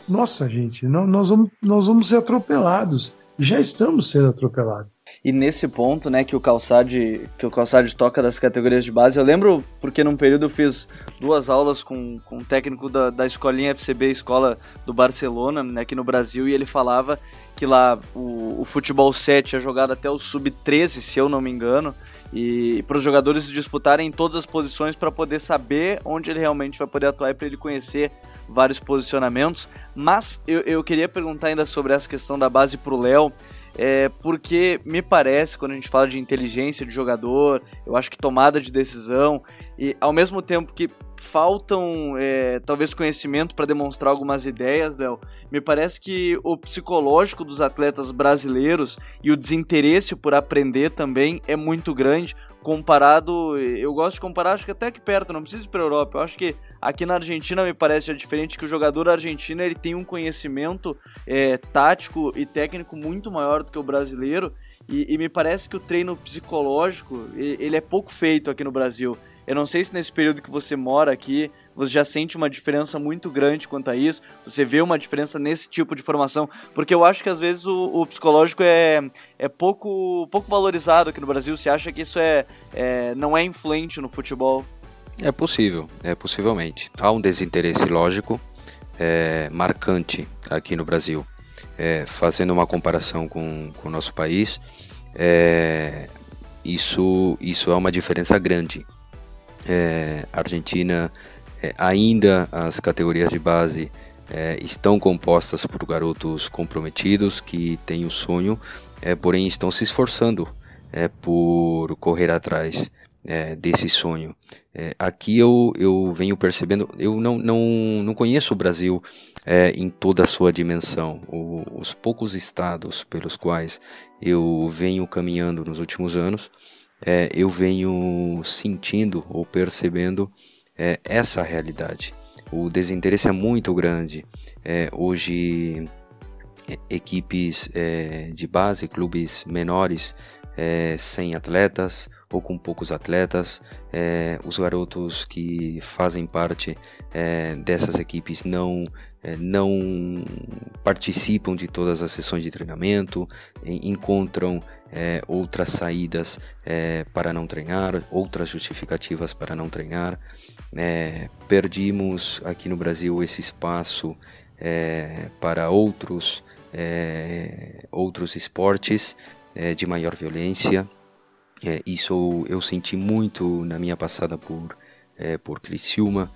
nossa, gente, nós vamos, nós vamos ser atropelados. Já estamos sendo atropelados. E nesse ponto, né, que o Calçade, que o Calçade toca das categorias de base, eu lembro porque num período eu fiz duas aulas com, com um técnico da, da escolinha FCB, escola do Barcelona, né, aqui no Brasil, e ele falava que lá o, o futebol 7 é jogado até o sub-13, se eu não me engano, e para os jogadores disputarem todas as posições para poder saber onde ele realmente vai poder atuar e para ele conhecer vários posicionamentos. Mas eu, eu queria perguntar ainda sobre essa questão da base para o Léo. É porque me parece, quando a gente fala de inteligência de jogador, eu acho que tomada de decisão, e ao mesmo tempo que faltam é, talvez conhecimento para demonstrar algumas ideias, Léo, me parece que o psicológico dos atletas brasileiros e o desinteresse por aprender também é muito grande comparado, eu gosto de comparar, acho que até aqui perto, não precisa ir para Europa. Eu acho que aqui na Argentina me parece já diferente que o jogador argentino ele tem um conhecimento é, tático e técnico muito maior do que o brasileiro. E, e, me parece que o treino psicológico ele é pouco feito aqui no Brasil. Eu não sei se nesse período que você mora aqui, você já sente uma diferença muito grande quanto a isso, você vê uma diferença nesse tipo de formação, porque eu acho que às vezes o, o psicológico é, é pouco, pouco valorizado aqui no Brasil, você acha que isso é, é, não é influente no futebol? É possível, é possivelmente. Há um desinteresse lógico, é, marcante aqui no Brasil. É, fazendo uma comparação com, com o nosso país, é, isso, isso é uma diferença grande é, Argentina, é, ainda as categorias de base é, estão compostas por garotos comprometidos que têm o sonho, é, porém estão se esforçando é, por correr atrás é, desse sonho. aqui eu, eu venho percebendo, eu não, não, não conheço o Brasil em toda a sua dimensão. O, os poucos estados pelos quais eu venho caminhando nos últimos anos, é, eu venho sentindo ou percebendo é, essa realidade. O desinteresse é muito grande. É, hoje, é, equipes é, de base, clubes menores, é, sem atletas ou com poucos atletas, os garotos que fazem parte dessas equipes não não participam de todas as sessões de treinamento, encontram é, outras saídas é, para não treinar, outras justificativas para não treinar. É, perdimos aqui no Brasil esse espaço é, para outros, é, outros esportes é, de maior violência. isso eu senti muito na minha passada por, por Criciúma.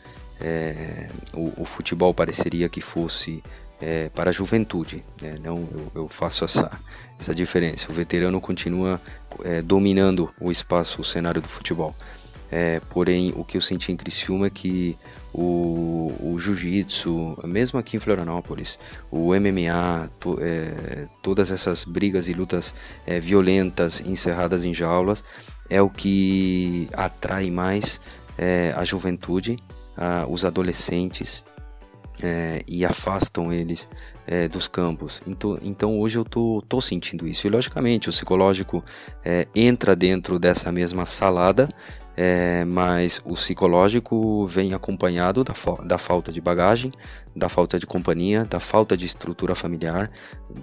O, o futebol pareceria que fosse é, para a juventude. Né? Não, eu, eu, faço essa, essa diferença. O veterano continua é, dominando o espaço, o cenário do futebol. É, porém, o que eu senti em Criciúma é que o, o jiu-jitsu, mesmo aqui em Florianópolis, o MMA, to, é, todas essas brigas e lutas é, violentas encerradas em jaulas, é o que atrai mais é, a juventude, a, os adolescentes é, e afastam eles é, dos campos. Então, então hoje eu tô, tô sentindo isso. E logicamente o psicológico é, entra dentro dessa mesma salada, é, mas o psicológico vem acompanhado da, da falta de bagagem, da falta de companhia, da falta de estrutura familiar,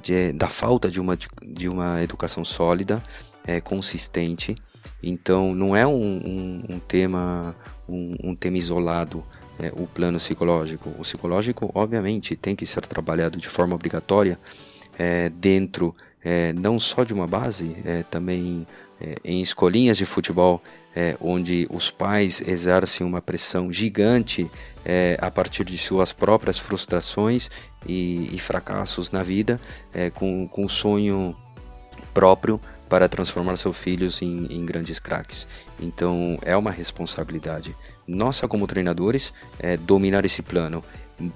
de, da falta de uma, de uma educação sólida, é, consistente. Então não é um, um, um tema um, um tema isolado é, o plano psicológico. O psicológico, obviamente, tem que ser trabalhado de forma obrigatória é, dentro é, não só de uma base, é, também é, em escolinhas de futebol, onde os pais exercem uma pressão gigante a partir de suas próprias frustrações e, e fracassos na vida, com, com o sonho próprio para transformar seus filhos em, em grandes craques. Então é uma responsabilidade nossa como treinadores é dominar esse plano.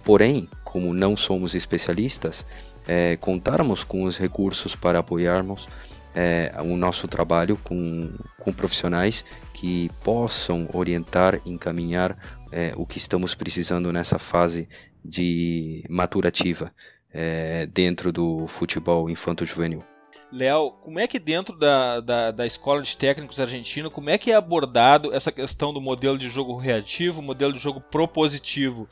Porém, como não somos especialistas, é, contarmos com os recursos para apoiarmos é, o nosso trabalho com, com profissionais que possam orientar, encaminhar é, o que estamos precisando nessa fase de maturativa é, dentro do futebol infanto-juvenil. Léo, como é que dentro da, da, da, escola de técnicos argentino, como é que é abordado essa questão do modelo de jogo reativo, modelo de jogo propositivo?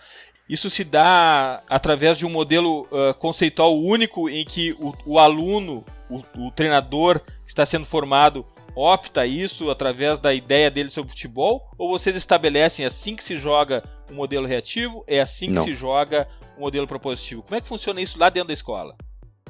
isso se dá através de um modelo uh, conceitual único em que o, o aluno, o, o, treinador que está sendo formado, opta isso através da ideia dele sobre futebol? Ou vocês estabelecem assim que se joga um modelo reativo, é assim que Não. se joga um modelo propositivo? Como é que funciona isso lá dentro da escola?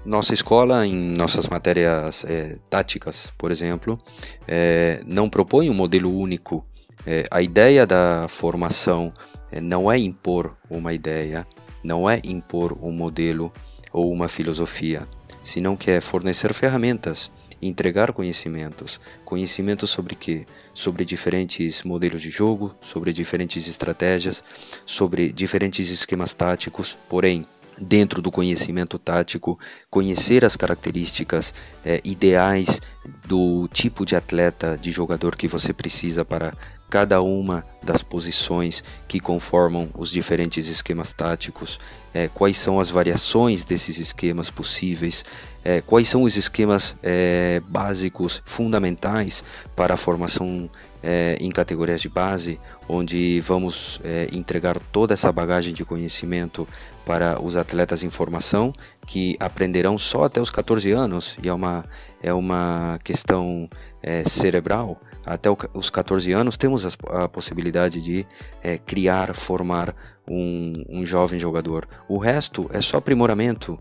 Nossa escola, em nossas matérias é, táticas, por exemplo, é, não propõe um modelo único. É, a ideia da formação não é impor uma ideia, não é impor um modelo ou uma filosofia, senão que é fornecer ferramentas, entregar conhecimentos. Conhecimentos sobre quê? Sobre diferentes modelos de jogo, sobre diferentes estratégias, sobre diferentes esquemas táticos, porém dentro do conhecimento tático, conhecer as características é, ideais do tipo de atleta, de jogador que você precisa para cada uma das posições que conformam os diferentes esquemas táticos, é, quais são as variações desses esquemas possíveis, é, quais são os esquemas é, básicos fundamentais para a formação é, em categorias de base, onde vamos é, entregar toda essa bagagem de conhecimento para os atletas em formação, que aprenderão só até os 14 anos, e é uma, é uma questão é, cerebral. Até os 14 anos temos a, possibilidade de é, criar, formar um, um jovem jogador. O resto é só aprimoramento.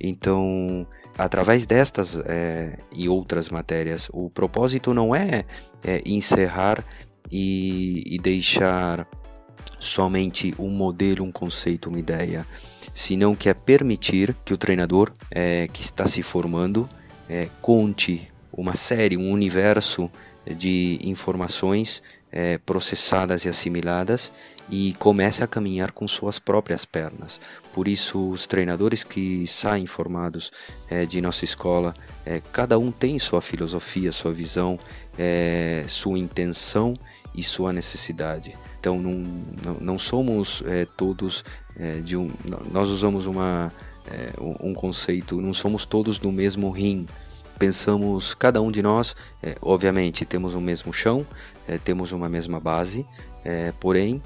Então, através destas é, e outras matérias, o propósito não é, é encerrar e, e, deixar somente um modelo, um conceito, uma ideia, senão que é permitir que o treinador é, que está se formando é, conte uma série, um universo de informações é, processadas e assimiladas e comece a caminhar com suas próprias pernas. Por isso, os treinadores que saem formados é, de nossa escola, é, cada um tem sua filosofia, sua visão, é, sua intenção e sua necessidade. Então, não, não, não somos é, todos é, de um. Nós usamos uma, é, um conceito, não somos todos do mesmo rim pensamos cada um de nós, é, obviamente temos o mesmo chão, é, temos uma mesma base, é, porém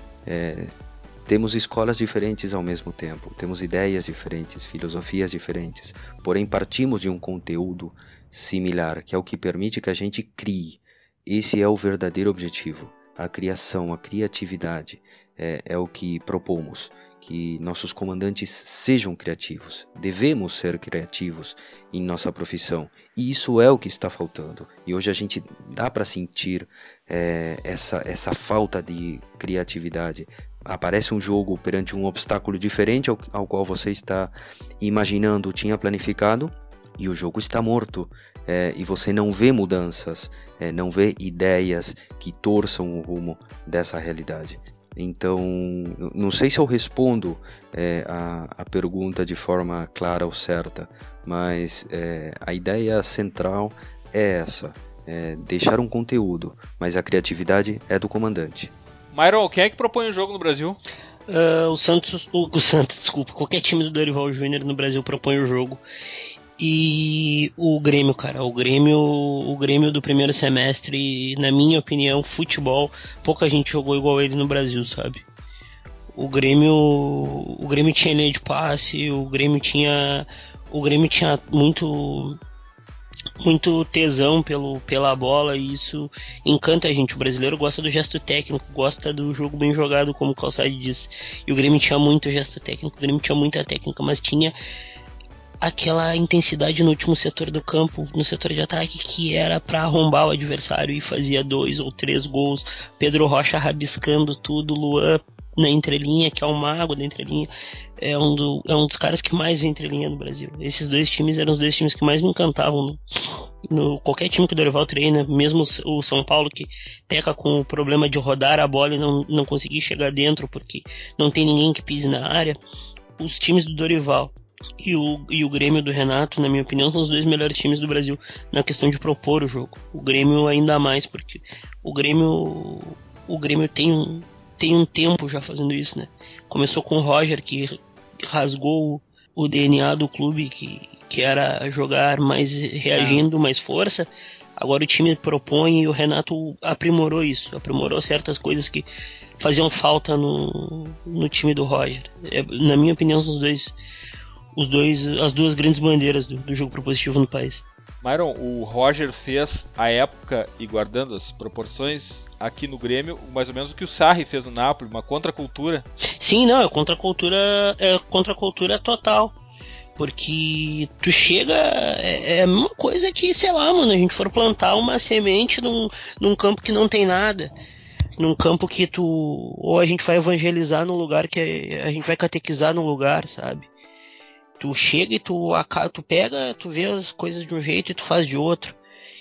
temos escolas diferentes ao mesmo tempo, temos ideias diferentes, filosofias diferentes, porém partimos de um conteúdo similar, que é o que permite que a gente crie. Esse é o verdadeiro objetivo. A criação, a criatividade é, é o que propomos que nossos comandantes sejam criativos. Devemos ser criativos em nossa profissão. E isso é o que está faltando. E hoje a gente dá para sentir é, essa, essa falta de criatividade. Aparece um jogo perante um obstáculo diferente ao, ao qual você está imaginando, tinha planificado, e o jogo está morto. É, e você não vê mudanças, é, não vê ideias que torçam o rumo dessa realidade. Então, não sei se eu respondo é, a, a, pergunta de forma clara ou certa, mas é, a ideia central é essa: é deixar um conteúdo, mas a criatividade é do comandante. Myron, quem é que propõe o jogo no Brasil? Uh, o Santos, o, o Santos, desculpa, qualquer time do Dorival Júnior no Brasil propõe o jogo. E o Grêmio, cara, o Grêmio, o Grêmio do primeiro semestre, na minha opinião, futebol, pouca gente jogou igual ele no Brasil, sabe? O Grêmio, o Grêmio tinha linha de passe, o Grêmio tinha, o Grêmio tinha muito muito tesão pelo, pela bola e isso encanta a gente. O brasileiro gosta do gesto técnico, gosta do jogo bem jogado, como o Calçade disse. E o Grêmio tinha muito gesto técnico, o Grêmio tinha muita técnica, mas tinha aquela intensidade no último setor do campo, no setor de ataque, que era para arrombar o adversário e fazia dois ou três gols. Pedro Rocha rabiscando tudo, Luan na entrelinha, que é o mago da entrelinha, é um, do, é um dos caras que mais vê entrelinha no Brasil. Esses dois times eram os dois times que mais me encantavam. No, no qualquer time que o Dorival treina, mesmo o São Paulo que peca com o problema de rodar a bola e não, não conseguir chegar dentro porque não tem ninguém que pise na área. Os times do Dorival e o, e o Grêmio do Renato, na minha opinião, são os dois melhores times do Brasil na questão de propor o jogo. O Grêmio ainda mais, porque o Grêmio o Grêmio tem um, tem um tempo já fazendo isso, né? Começou com o Roger, que rasgou o DNA do clube, que, que era jogar mais reagindo, mais força. Agora o time propõe e o Renato aprimorou isso, aprimorou certas coisas que faziam falta no, no time do Roger. É, na minha opinião, os dois, os dois, as duas grandes bandeiras do, do jogo propositivo no país. Myron, o Roger fez a época e guardando as proporções aqui no Grêmio, mais ou menos o que o Sarri fez no Napoli, uma contracultura. Sim, não, é contracultura, é contracultura total. Porque tu chega. É, é a mesma coisa que, sei lá, mano, a gente for plantar uma semente num, num campo que não tem nada. Num campo que tu. Ou a gente vai evangelizar num lugar que a gente vai catequizar num lugar, sabe? Tu chega e tu, tu pega, tu vê as coisas de um jeito e tu faz de outro.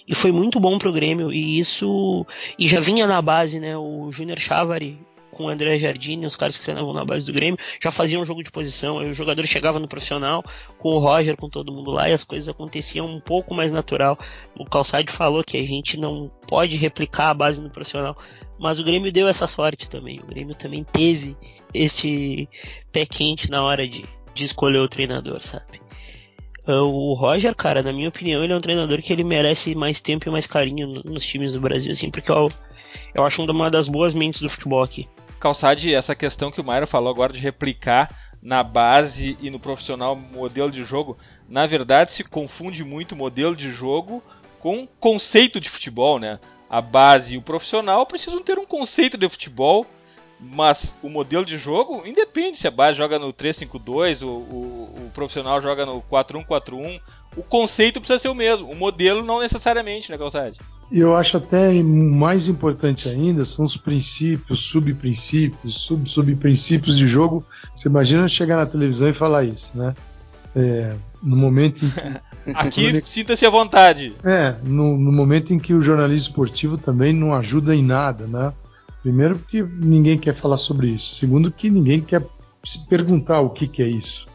E foi muito bom pro Grêmio. E isso. E já vinha na base, né? O Júnior Chávari com o André Jardine, os caras que treinavam na base do Grêmio, já faziam um jogo de posição. Aí o jogador chegava no profissional com o Roger, com todo mundo lá, e as coisas aconteciam um pouco mais natural. O Calçade falou que a gente não pode replicar a base no profissional. Mas o Grêmio deu essa sorte também. O Grêmio também teve esse pé quente na hora de, de escolher o treinador, sabe? Ah, o Roger, cara, na minha opinião, ele é um treinador que ele merece mais tempo e mais carinho nos times do Brasil, assim, porque eu, eu acho uma das boas mentes do futebol aqui. Calçade, essa questão que o Mairo falou agora de replicar na base e no profissional modelo de jogo, na verdade se confunde muito modelo de jogo com conceito de futebol, né? A base e o profissional precisam ter um conceito de futebol mas o modelo de jogo independe se a base joga no 3-5-2, o, o, o, profissional joga no 4-1-4-1. O conceito precisa ser o mesmo, o modelo não necessariamente, né, Calçade? Eu acho até mais importante ainda são os princípios, subprincípios, sub-subprincípios de jogo. Você imagina chegar na televisão e falar isso, né? É, no momento em que. (laughs) Aqui, (laughs) sinta-se à vontade. É, no, no momento em que o jornalismo esportivo também não ajuda em nada, né? Primeiro, porque ninguém quer falar sobre isso. Segundo, que ninguém quer se perguntar o que, que é isso,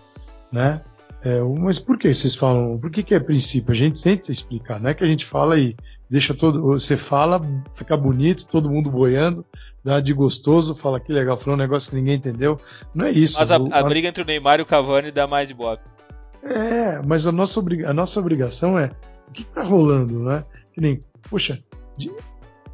né? É, mas por que vocês falam? Por que, que é princípio? A gente tenta explicar, não é que a gente fala e deixa todo. Você fala, fica bonito, todo mundo boiando, dá de gostoso, fala que legal, falou um negócio que ninguém entendeu. Não é isso. Mas a, a, briga entre o Neymar e o Cavani dá mais de boa. É, mas a nossa, a nossa obrigação é o que está rolando, né? Que nem, poxa,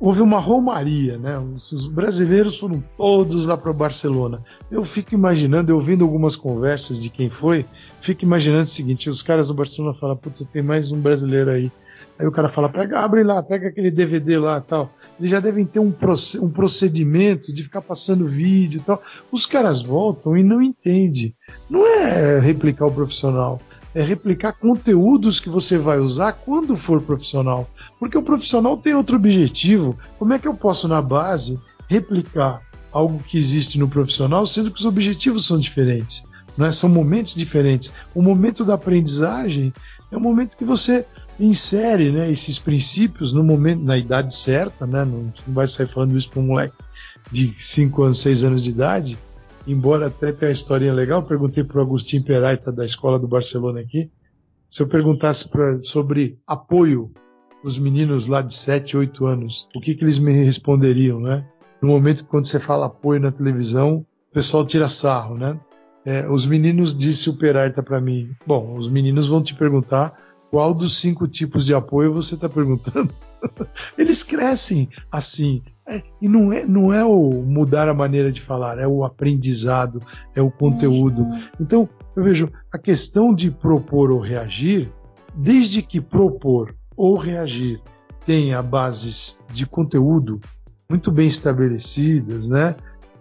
houve uma romaria, né? Os brasileiros foram todos lá para Barcelona. Eu fico imaginando, eu ouvindo algumas conversas de quem foi, fico imaginando o seguinte: os caras do Barcelona falam, puta, tem mais um brasileiro aí. Aí o cara fala, pega, abre lá, pega aquele DVD lá tal. Eles já devem ter um, um procedimento de ficar passando vídeo e tal. Os caras voltam e não entendem. Não é replicar o profissional é replicar conteúdos que você vai usar quando for profissional. Porque o profissional tem outro objetivo. Como é que eu posso, na base, replicar algo que existe no profissional, sendo que os objetivos são diferentes? Né? São momentos diferentes. O momento da aprendizagem é o momento que você insere né, esses princípios no momento, na idade certa, né? não, não vai sair falando isso para um moleque de 5 anos, 6 anos de idade, embora até tenha uma historinha legal, perguntei para o Agostinho Peraita da escola do Barcelona aqui, se eu perguntasse pra, sobre apoio os meninos lá de 7, 8 anos, o que, que eles me responderiam, né? No momento que quando você fala apoio na televisão, o pessoal tira sarro, né? É, os meninos, disse o Peraita para mim, bom, os meninos vão te perguntar qual dos cinco tipos de apoio você está perguntando. (laughs) Eles crescem assim. É, e não é, não é o mudar a maneira de falar, é o aprendizado, é o conteúdo. Então, eu vejo a questão de propor ou reagir, desde que propor ou reagir tenha bases de conteúdo muito bem estabelecidas, né?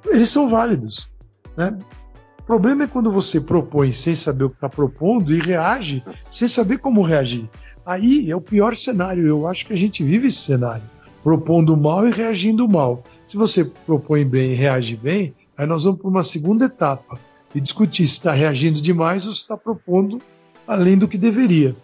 Eles são válidos. Né? O problema é quando você propõe sem saber o que está propondo e reage sem saber como reagir. Aí é o pior cenário. Eu acho que a gente vive esse cenário propondo mal e reagindo mal. Se você propõe bem e reage bem, aí nós vamos para uma segunda etapa e discutir se está reagindo demais ou se está propondo além do que deveria.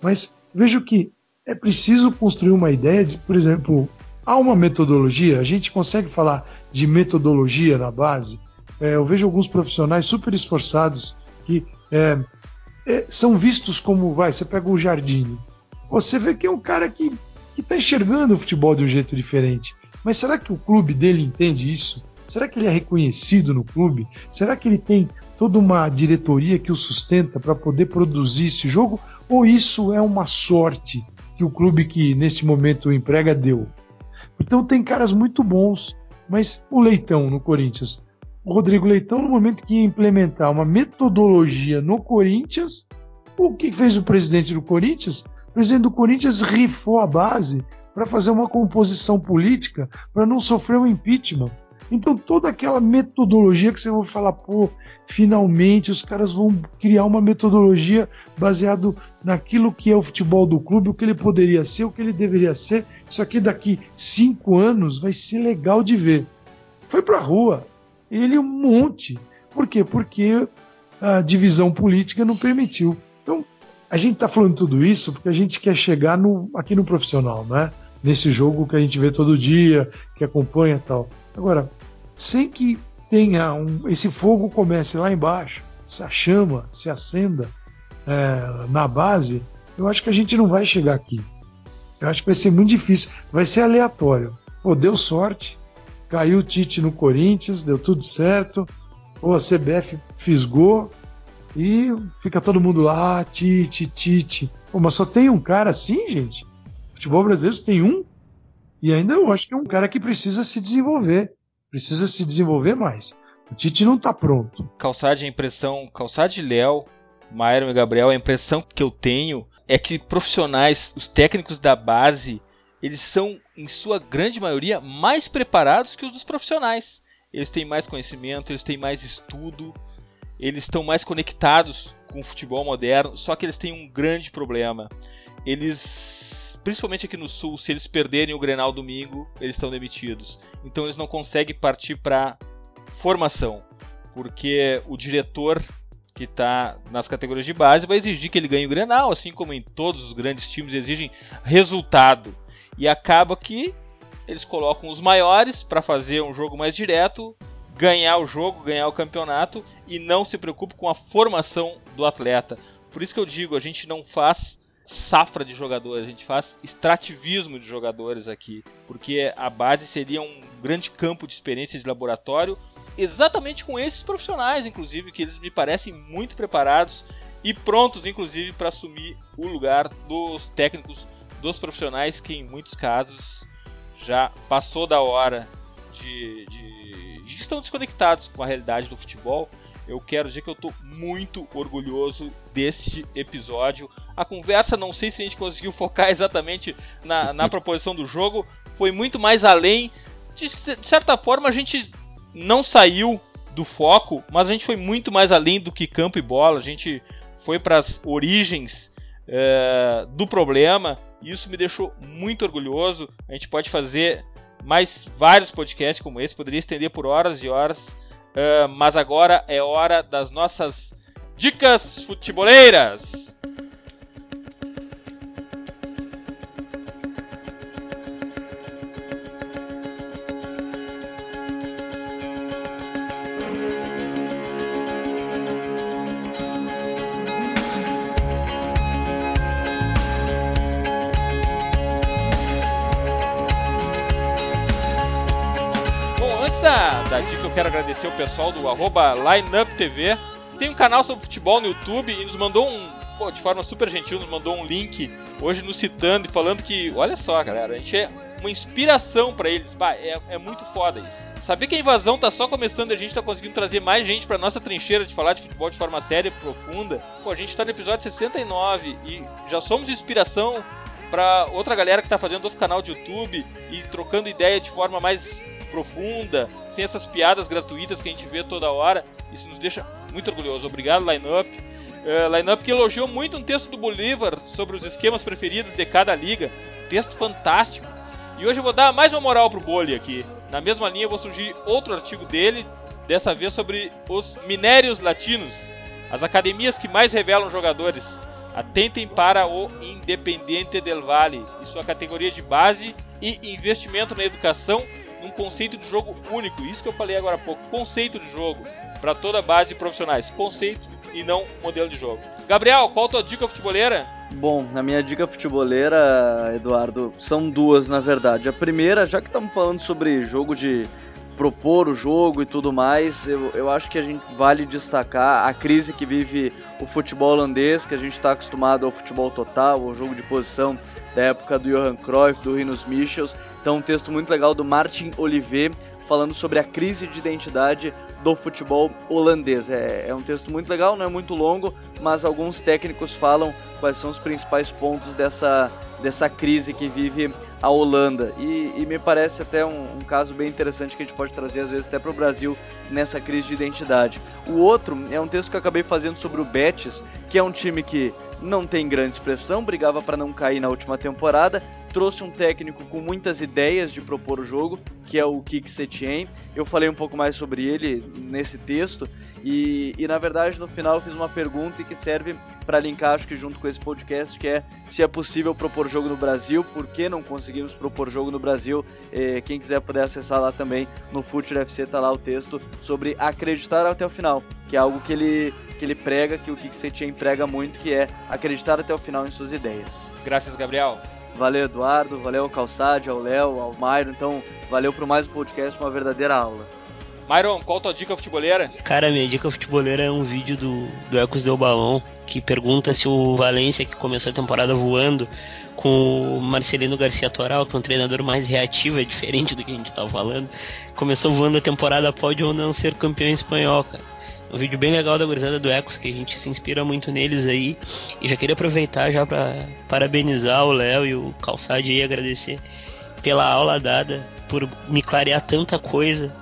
Mas vejo que é preciso construir uma ideia de, por exemplo, há uma metodologia, a gente consegue falar de metodologia na base. É, eu vejo alguns profissionais super esforçados que é, é, são vistos como, vai, você pega o Jardim, você vê que é um cara que que está enxergando o futebol de um jeito diferente. Mas será que o clube dele entende isso? Será que ele é reconhecido no clube? Será que ele tem toda uma diretoria que o sustenta para poder produzir esse jogo? Ou isso é uma sorte que o clube que nesse momento emprega deu. Então tem caras muito bons, mas o Leitão no Corinthians, o Rodrigo Leitão, no momento que ia implementar uma metodologia no Corinthians, o que fez o presidente do Corinthians? O presidente do Corinthians rifou a base para fazer uma composição política para não sofrer um impeachment. Então toda aquela metodologia que você vai falar, pô, finalmente os caras vão criar uma metodologia baseado naquilo que é o futebol do clube, o que ele poderia ser, o que ele deveria ser. Isso aqui daqui cinco anos vai ser legal de ver. Foi para a rua, ele um monte. Por quê? Porque a divisão política não permitiu. A gente está falando tudo isso porque a gente quer chegar no, aqui no profissional, né? Nesse jogo que a gente vê todo dia, que acompanha tal. Agora, sem que tenha um, esse fogo comece lá embaixo, essa chama se acenda é, na base, eu acho que a gente não vai chegar aqui. Eu acho que vai ser muito difícil, vai ser aleatório. Pô, deu sorte, caiu o Tite no Corinthians, deu tudo certo, ou a CBF fisgou e fica todo mundo lá, Tite, Tite. Pô, mas só tem um cara assim, gente? Futebol brasileiro tem um? E ainda eu acho que é um cara que precisa se desenvolver precisa se desenvolver mais. O Tite não está pronto. Calçade, a impressão, Calçade Léo, Myron e Gabriel, a impressão que eu tenho é que profissionais, os técnicos da base, eles são, em sua grande maioria, mais preparados que os dos profissionais. Eles têm mais conhecimento, eles têm mais estudo, eles estão mais conectados com o futebol moderno, só que eles têm um grande problema. Eles principalmente aqui no sul, se eles perderem o Grenal domingo, eles estão demitidos. Então eles não conseguem partir para formação, porque o diretor que está nas categorias de base vai exigir que ele ganhe o Grenal, assim como em todos os grandes times exigem resultado. E acaba que eles colocam os maiores para fazer um jogo mais direto, ganhar o jogo, ganhar o campeonato e não se preocupa com a formação do atleta. Por isso que eu digo, a gente não faz safra de jogadores, a gente faz extrativismo de jogadores aqui, porque a base seria um grande campo de experiência de laboratório, exatamente com esses profissionais, inclusive, que eles me parecem muito preparados e prontos, inclusive, para assumir o lugar dos técnicos, dos profissionais que em muitos casos já passou da hora de, de, de estão desconectados com a realidade do futebol eu quero dizer que eu estou muito orgulhoso deste episódio. A conversa, não sei se a gente conseguiu focar exatamente na, na (laughs) proposição do jogo, foi muito mais além. De, de certa forma, a gente não saiu do foco, mas a gente foi muito mais além do que campo e bola. A gente foi para as origens é, do problema e isso me deixou muito orgulhoso. A gente pode fazer mais vários podcasts como esse, poderia estender por horas e horas Uh, mas agora é hora das nossas dicas futeboleiras. Quero agradecer o pessoal do arroba LineUpTV. Tem um canal sobre futebol no YouTube e nos mandou um, pô, de forma super gentil, nos mandou um link hoje nos citando e falando que, olha só, galera, a gente é uma inspiração para eles. Bah, é, é muito foda isso. Saber que a invasão tá só começando e a gente tá conseguindo trazer mais gente pra nossa trincheira de falar de futebol de forma séria e profunda. Pô, a gente tá no episódio 69 e já somos inspiração para outra galera que tá fazendo outro canal de YouTube e trocando ideia de forma mais profunda, sem essas piadas gratuitas que a gente vê toda hora. Isso nos deixa muito orgulhosos. Obrigado, Lineup. Uh, Lineup que elogiou muito um texto do Bolívar sobre os esquemas preferidos de cada liga. Texto fantástico. E hoje eu vou dar mais uma moral pro Boli aqui. Na mesma linha eu vou surgir outro artigo dele, dessa vez sobre os minérios latinos, as academias que mais revelam jogadores. Atentem para o Independiente del Valle e sua categoria de base e investimento na educação um conceito de jogo único. Isso que eu falei agora há pouco. Conceito de jogo para toda a base de profissionais. Conceito e não modelo de jogo. Gabriel, qual a tua dica futeboleira? Bom, na minha dica futeboleira, Eduardo, são duas na verdade. A primeira, já que estamos falando sobre jogo de propor o jogo e tudo mais, eu, eu acho que a gente vale destacar a crise que vive o futebol holandês, que a gente está acostumado ao futebol total, ao jogo de posição da época do Johan Cruyff, do Rinus Michels. Então, um texto muito legal do Martin Oliver falando sobre a crise de identidade do futebol holandês. É, é um texto muito legal, não é muito longo, mas alguns técnicos falam quais são os principais pontos dessa, dessa crise que vive a Holanda. E, e me parece até um, um, caso bem interessante que a gente pode trazer, às vezes, até para o Brasil nessa crise de identidade. O outro é um texto que eu acabei fazendo sobre o Betis, que é um time que não tem grande expressão, brigava para não cair na última temporada, trouxe um técnico com muitas ideias de propor o jogo, que é o Kik Setien. Eu falei um pouco mais sobre ele nesse texto e, e na verdade no final fiz uma pergunta que serve para linkar, acho que junto com esse podcast, que é se é possível propor jogo no Brasil, por que não conseguimos propor jogo no Brasil? Eh, quem quiser poder acessar lá também no Future FC tá lá o texto sobre acreditar até o final, que é algo que ele que ele prega, que o Kik Setien prega muito, que é acreditar até o final em suas ideias. Graças, Gabriel. Valeu, Eduardo. Valeu ao Calçade, ao Léo, ao Mairo. Então, valeu por mais um podcast, uma verdadeira aula. Myron, qual a tua dica futeboleira? Cara, minha dica futeboleira é um vídeo do, do Ecos Del Balão que pergunta se o Valência, que começou a temporada voando, com o Marcelino Garcia Toral, que é um treinador mais reativo, é diferente do que a gente estava falando, começou voando a temporada, pode ou não ser campeão espanhol, cara um vídeo bem legal da gurizada do Ecos, que a gente se inspira muito neles aí. E já queria aproveitar já para parabenizar o Léo e o Calçade aí, agradecer pela aula dada, por me clarear tanta coisa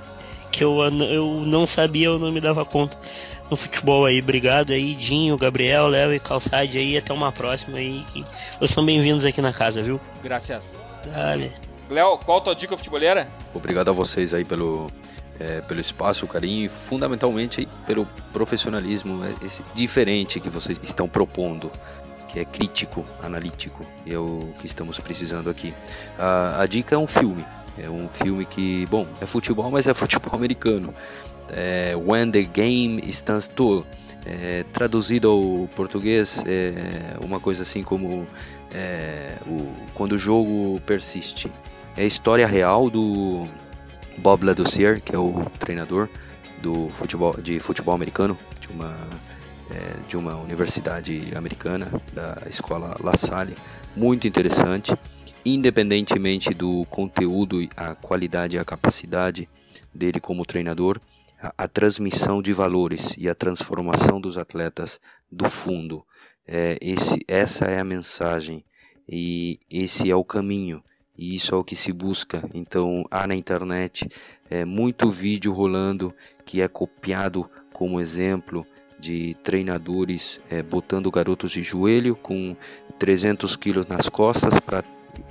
que eu, eu não sabia, eu não me dava conta no futebol aí. Obrigado aí, Dinho, Gabriel, Léo e Calçade aí. Até uma próxima aí. Que vocês são bem-vindos aqui na casa, viu? Graças. Dale. Léo, qual a tua dica futeboleira? Obrigado a vocês aí pelo, é, pelo espaço, o carinho e fundamentalmente pelo profissionalismo é, esse diferente que vocês estão propondo, que é crítico, analítico, é o que estamos precisando aqui. A, a dica é um filme, é um filme que, bom, é futebol, mas é (laughs) futebol americano. É When the Game Stands Tall. É, traduzido ao português, é uma coisa assim como é, o, quando o jogo persiste. É a história real do Bob Ladouceur, que é o treinador do futebol, de futebol americano de uma, é, de uma universidade americana, da escola La Salle. Muito interessante, independentemente do conteúdo, a qualidade e a capacidade dele como treinador, a, a transmissão de valores e a transformação dos atletas do fundo. É, esse, essa é a mensagem e esse é o caminho e isso é o que se busca. Então há na internet é, muito vídeo rolando que é copiado como exemplo de treinadores é, botando garotos de joelho com 300 quilos nas costas para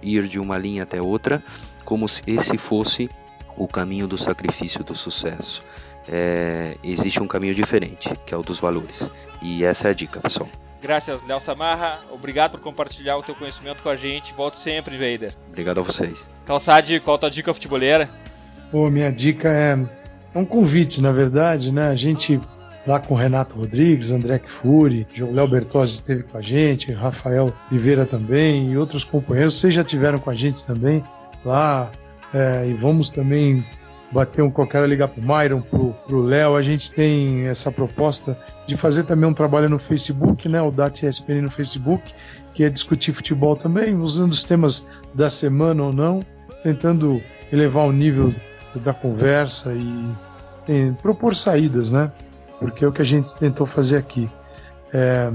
ir de uma linha até outra, como se esse fosse o caminho do sacrifício do sucesso. É, existe um caminho diferente, que é o dos valores. E essa é a dica, pessoal. Graças, Léo Samarra. Obrigado por compartilhar o teu conhecimento com a gente. Volte sempre, Vader. Obrigado a vocês. Calçade, qual a tua dica futeboleira? Pô, minha dica é, é um convite, na verdade, né? A gente lá com o Renato Rodrigues, André Kfouri, o Léo Bertozzi esteve com a gente, Rafael Oliveira também e outros companheiros. Vocês já tiveram com a gente também lá. É, e vamos também bater um qualquer ligar pro Myron, pro, Léo. A gente tem essa proposta de fazer também um trabalho no Facebook, né? O DAT ESPN no Facebook, que é discutir futebol também, usando os temas da semana ou não, tentando elevar o nível da conversa e, e propor saídas, né? Porque é o que a gente tentou fazer aqui. É,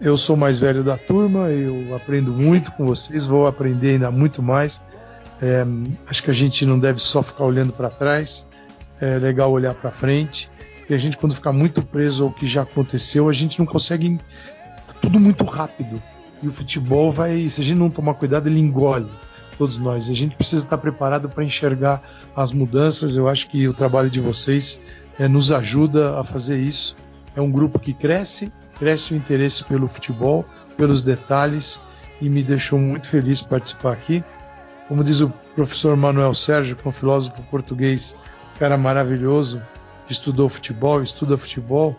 eu sou mais velho da turma, eu aprendo muito com vocês, vou aprender ainda muito mais. É, acho que a gente não deve só ficar olhando para trás, é legal olhar para frente, porque a gente, quando ficar muito preso ao que já aconteceu, a gente não consegue. Tudo muito rápido. E o futebol vai, se a gente não tomar cuidado, ele engole todos nós. A gente precisa estar preparado para enxergar as mudanças. Eu acho que o trabalho de vocês é, nos ajuda a fazer isso. É um grupo que cresce, cresce o interesse pelo futebol, pelos detalhes, e me deixou muito feliz participar aqui. Como diz o professor Manuel Sérgio, que é um filósofo português, cara maravilhoso, que estudou futebol, estuda futebol,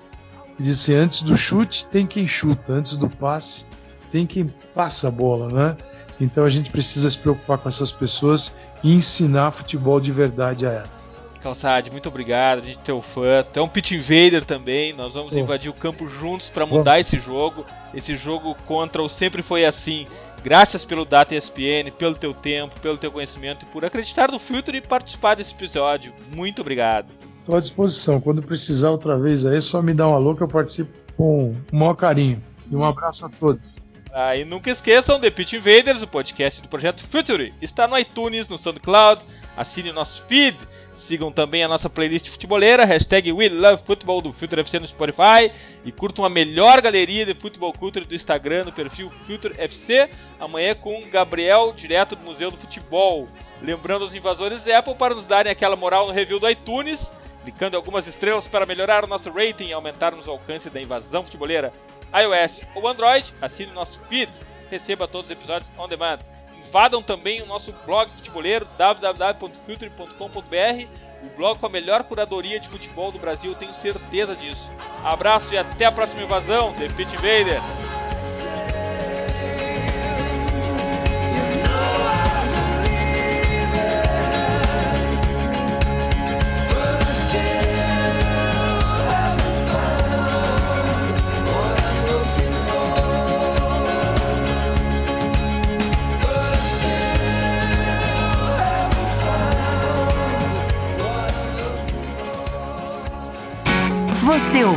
e disse: assim, antes do chute tem quem chuta, antes do passe tem quem passa a bola, né? Então a gente precisa se preocupar com essas pessoas e ensinar futebol de verdade a elas. Calçade, muito obrigado. A gente é teu fã. Tu é um Pit Invader também. Nós vamos Pô. invadir o campo juntos para mudar esse jogo. Esse jogo contra o Sempre Foi Assim. Graças pelo Data ESPN, pelo teu tempo, pelo teu conhecimento e por acreditar no Filtro e participar desse episódio. Muito obrigado. Estou à disposição. Quando precisar outra vez aí, é só me dá uma que eu participo com o maior carinho. E um abraço a todos. Ah, e nunca esqueçam, The Pitch Invaders, o podcast do projeto Future, está no iTunes, no SoundCloud, assine o nosso feed, sigam também a nossa playlist futeboleira, hashtag We Love Football do Future FC no Spotify e curtam a melhor galeria de futebol culture do Instagram no perfil Future FC, amanhã com Gabriel, direto do Museu do Futebol. Lembrando aos invasores Apple para nos darem aquela moral no review do iTunes, clicando algumas estrelas para melhorar o nosso rating e aumentarmos o alcance da invasão futeboleira iOS ou Android, assine o nosso feed, receba todos os episódios on demand. Invadam também o nosso blog futeboleiro www.filtre.com.br, o blog com a melhor curadoria de futebol do Brasil, tenho certeza disso. Abraço e até a próxima invasão, The Pit Invader!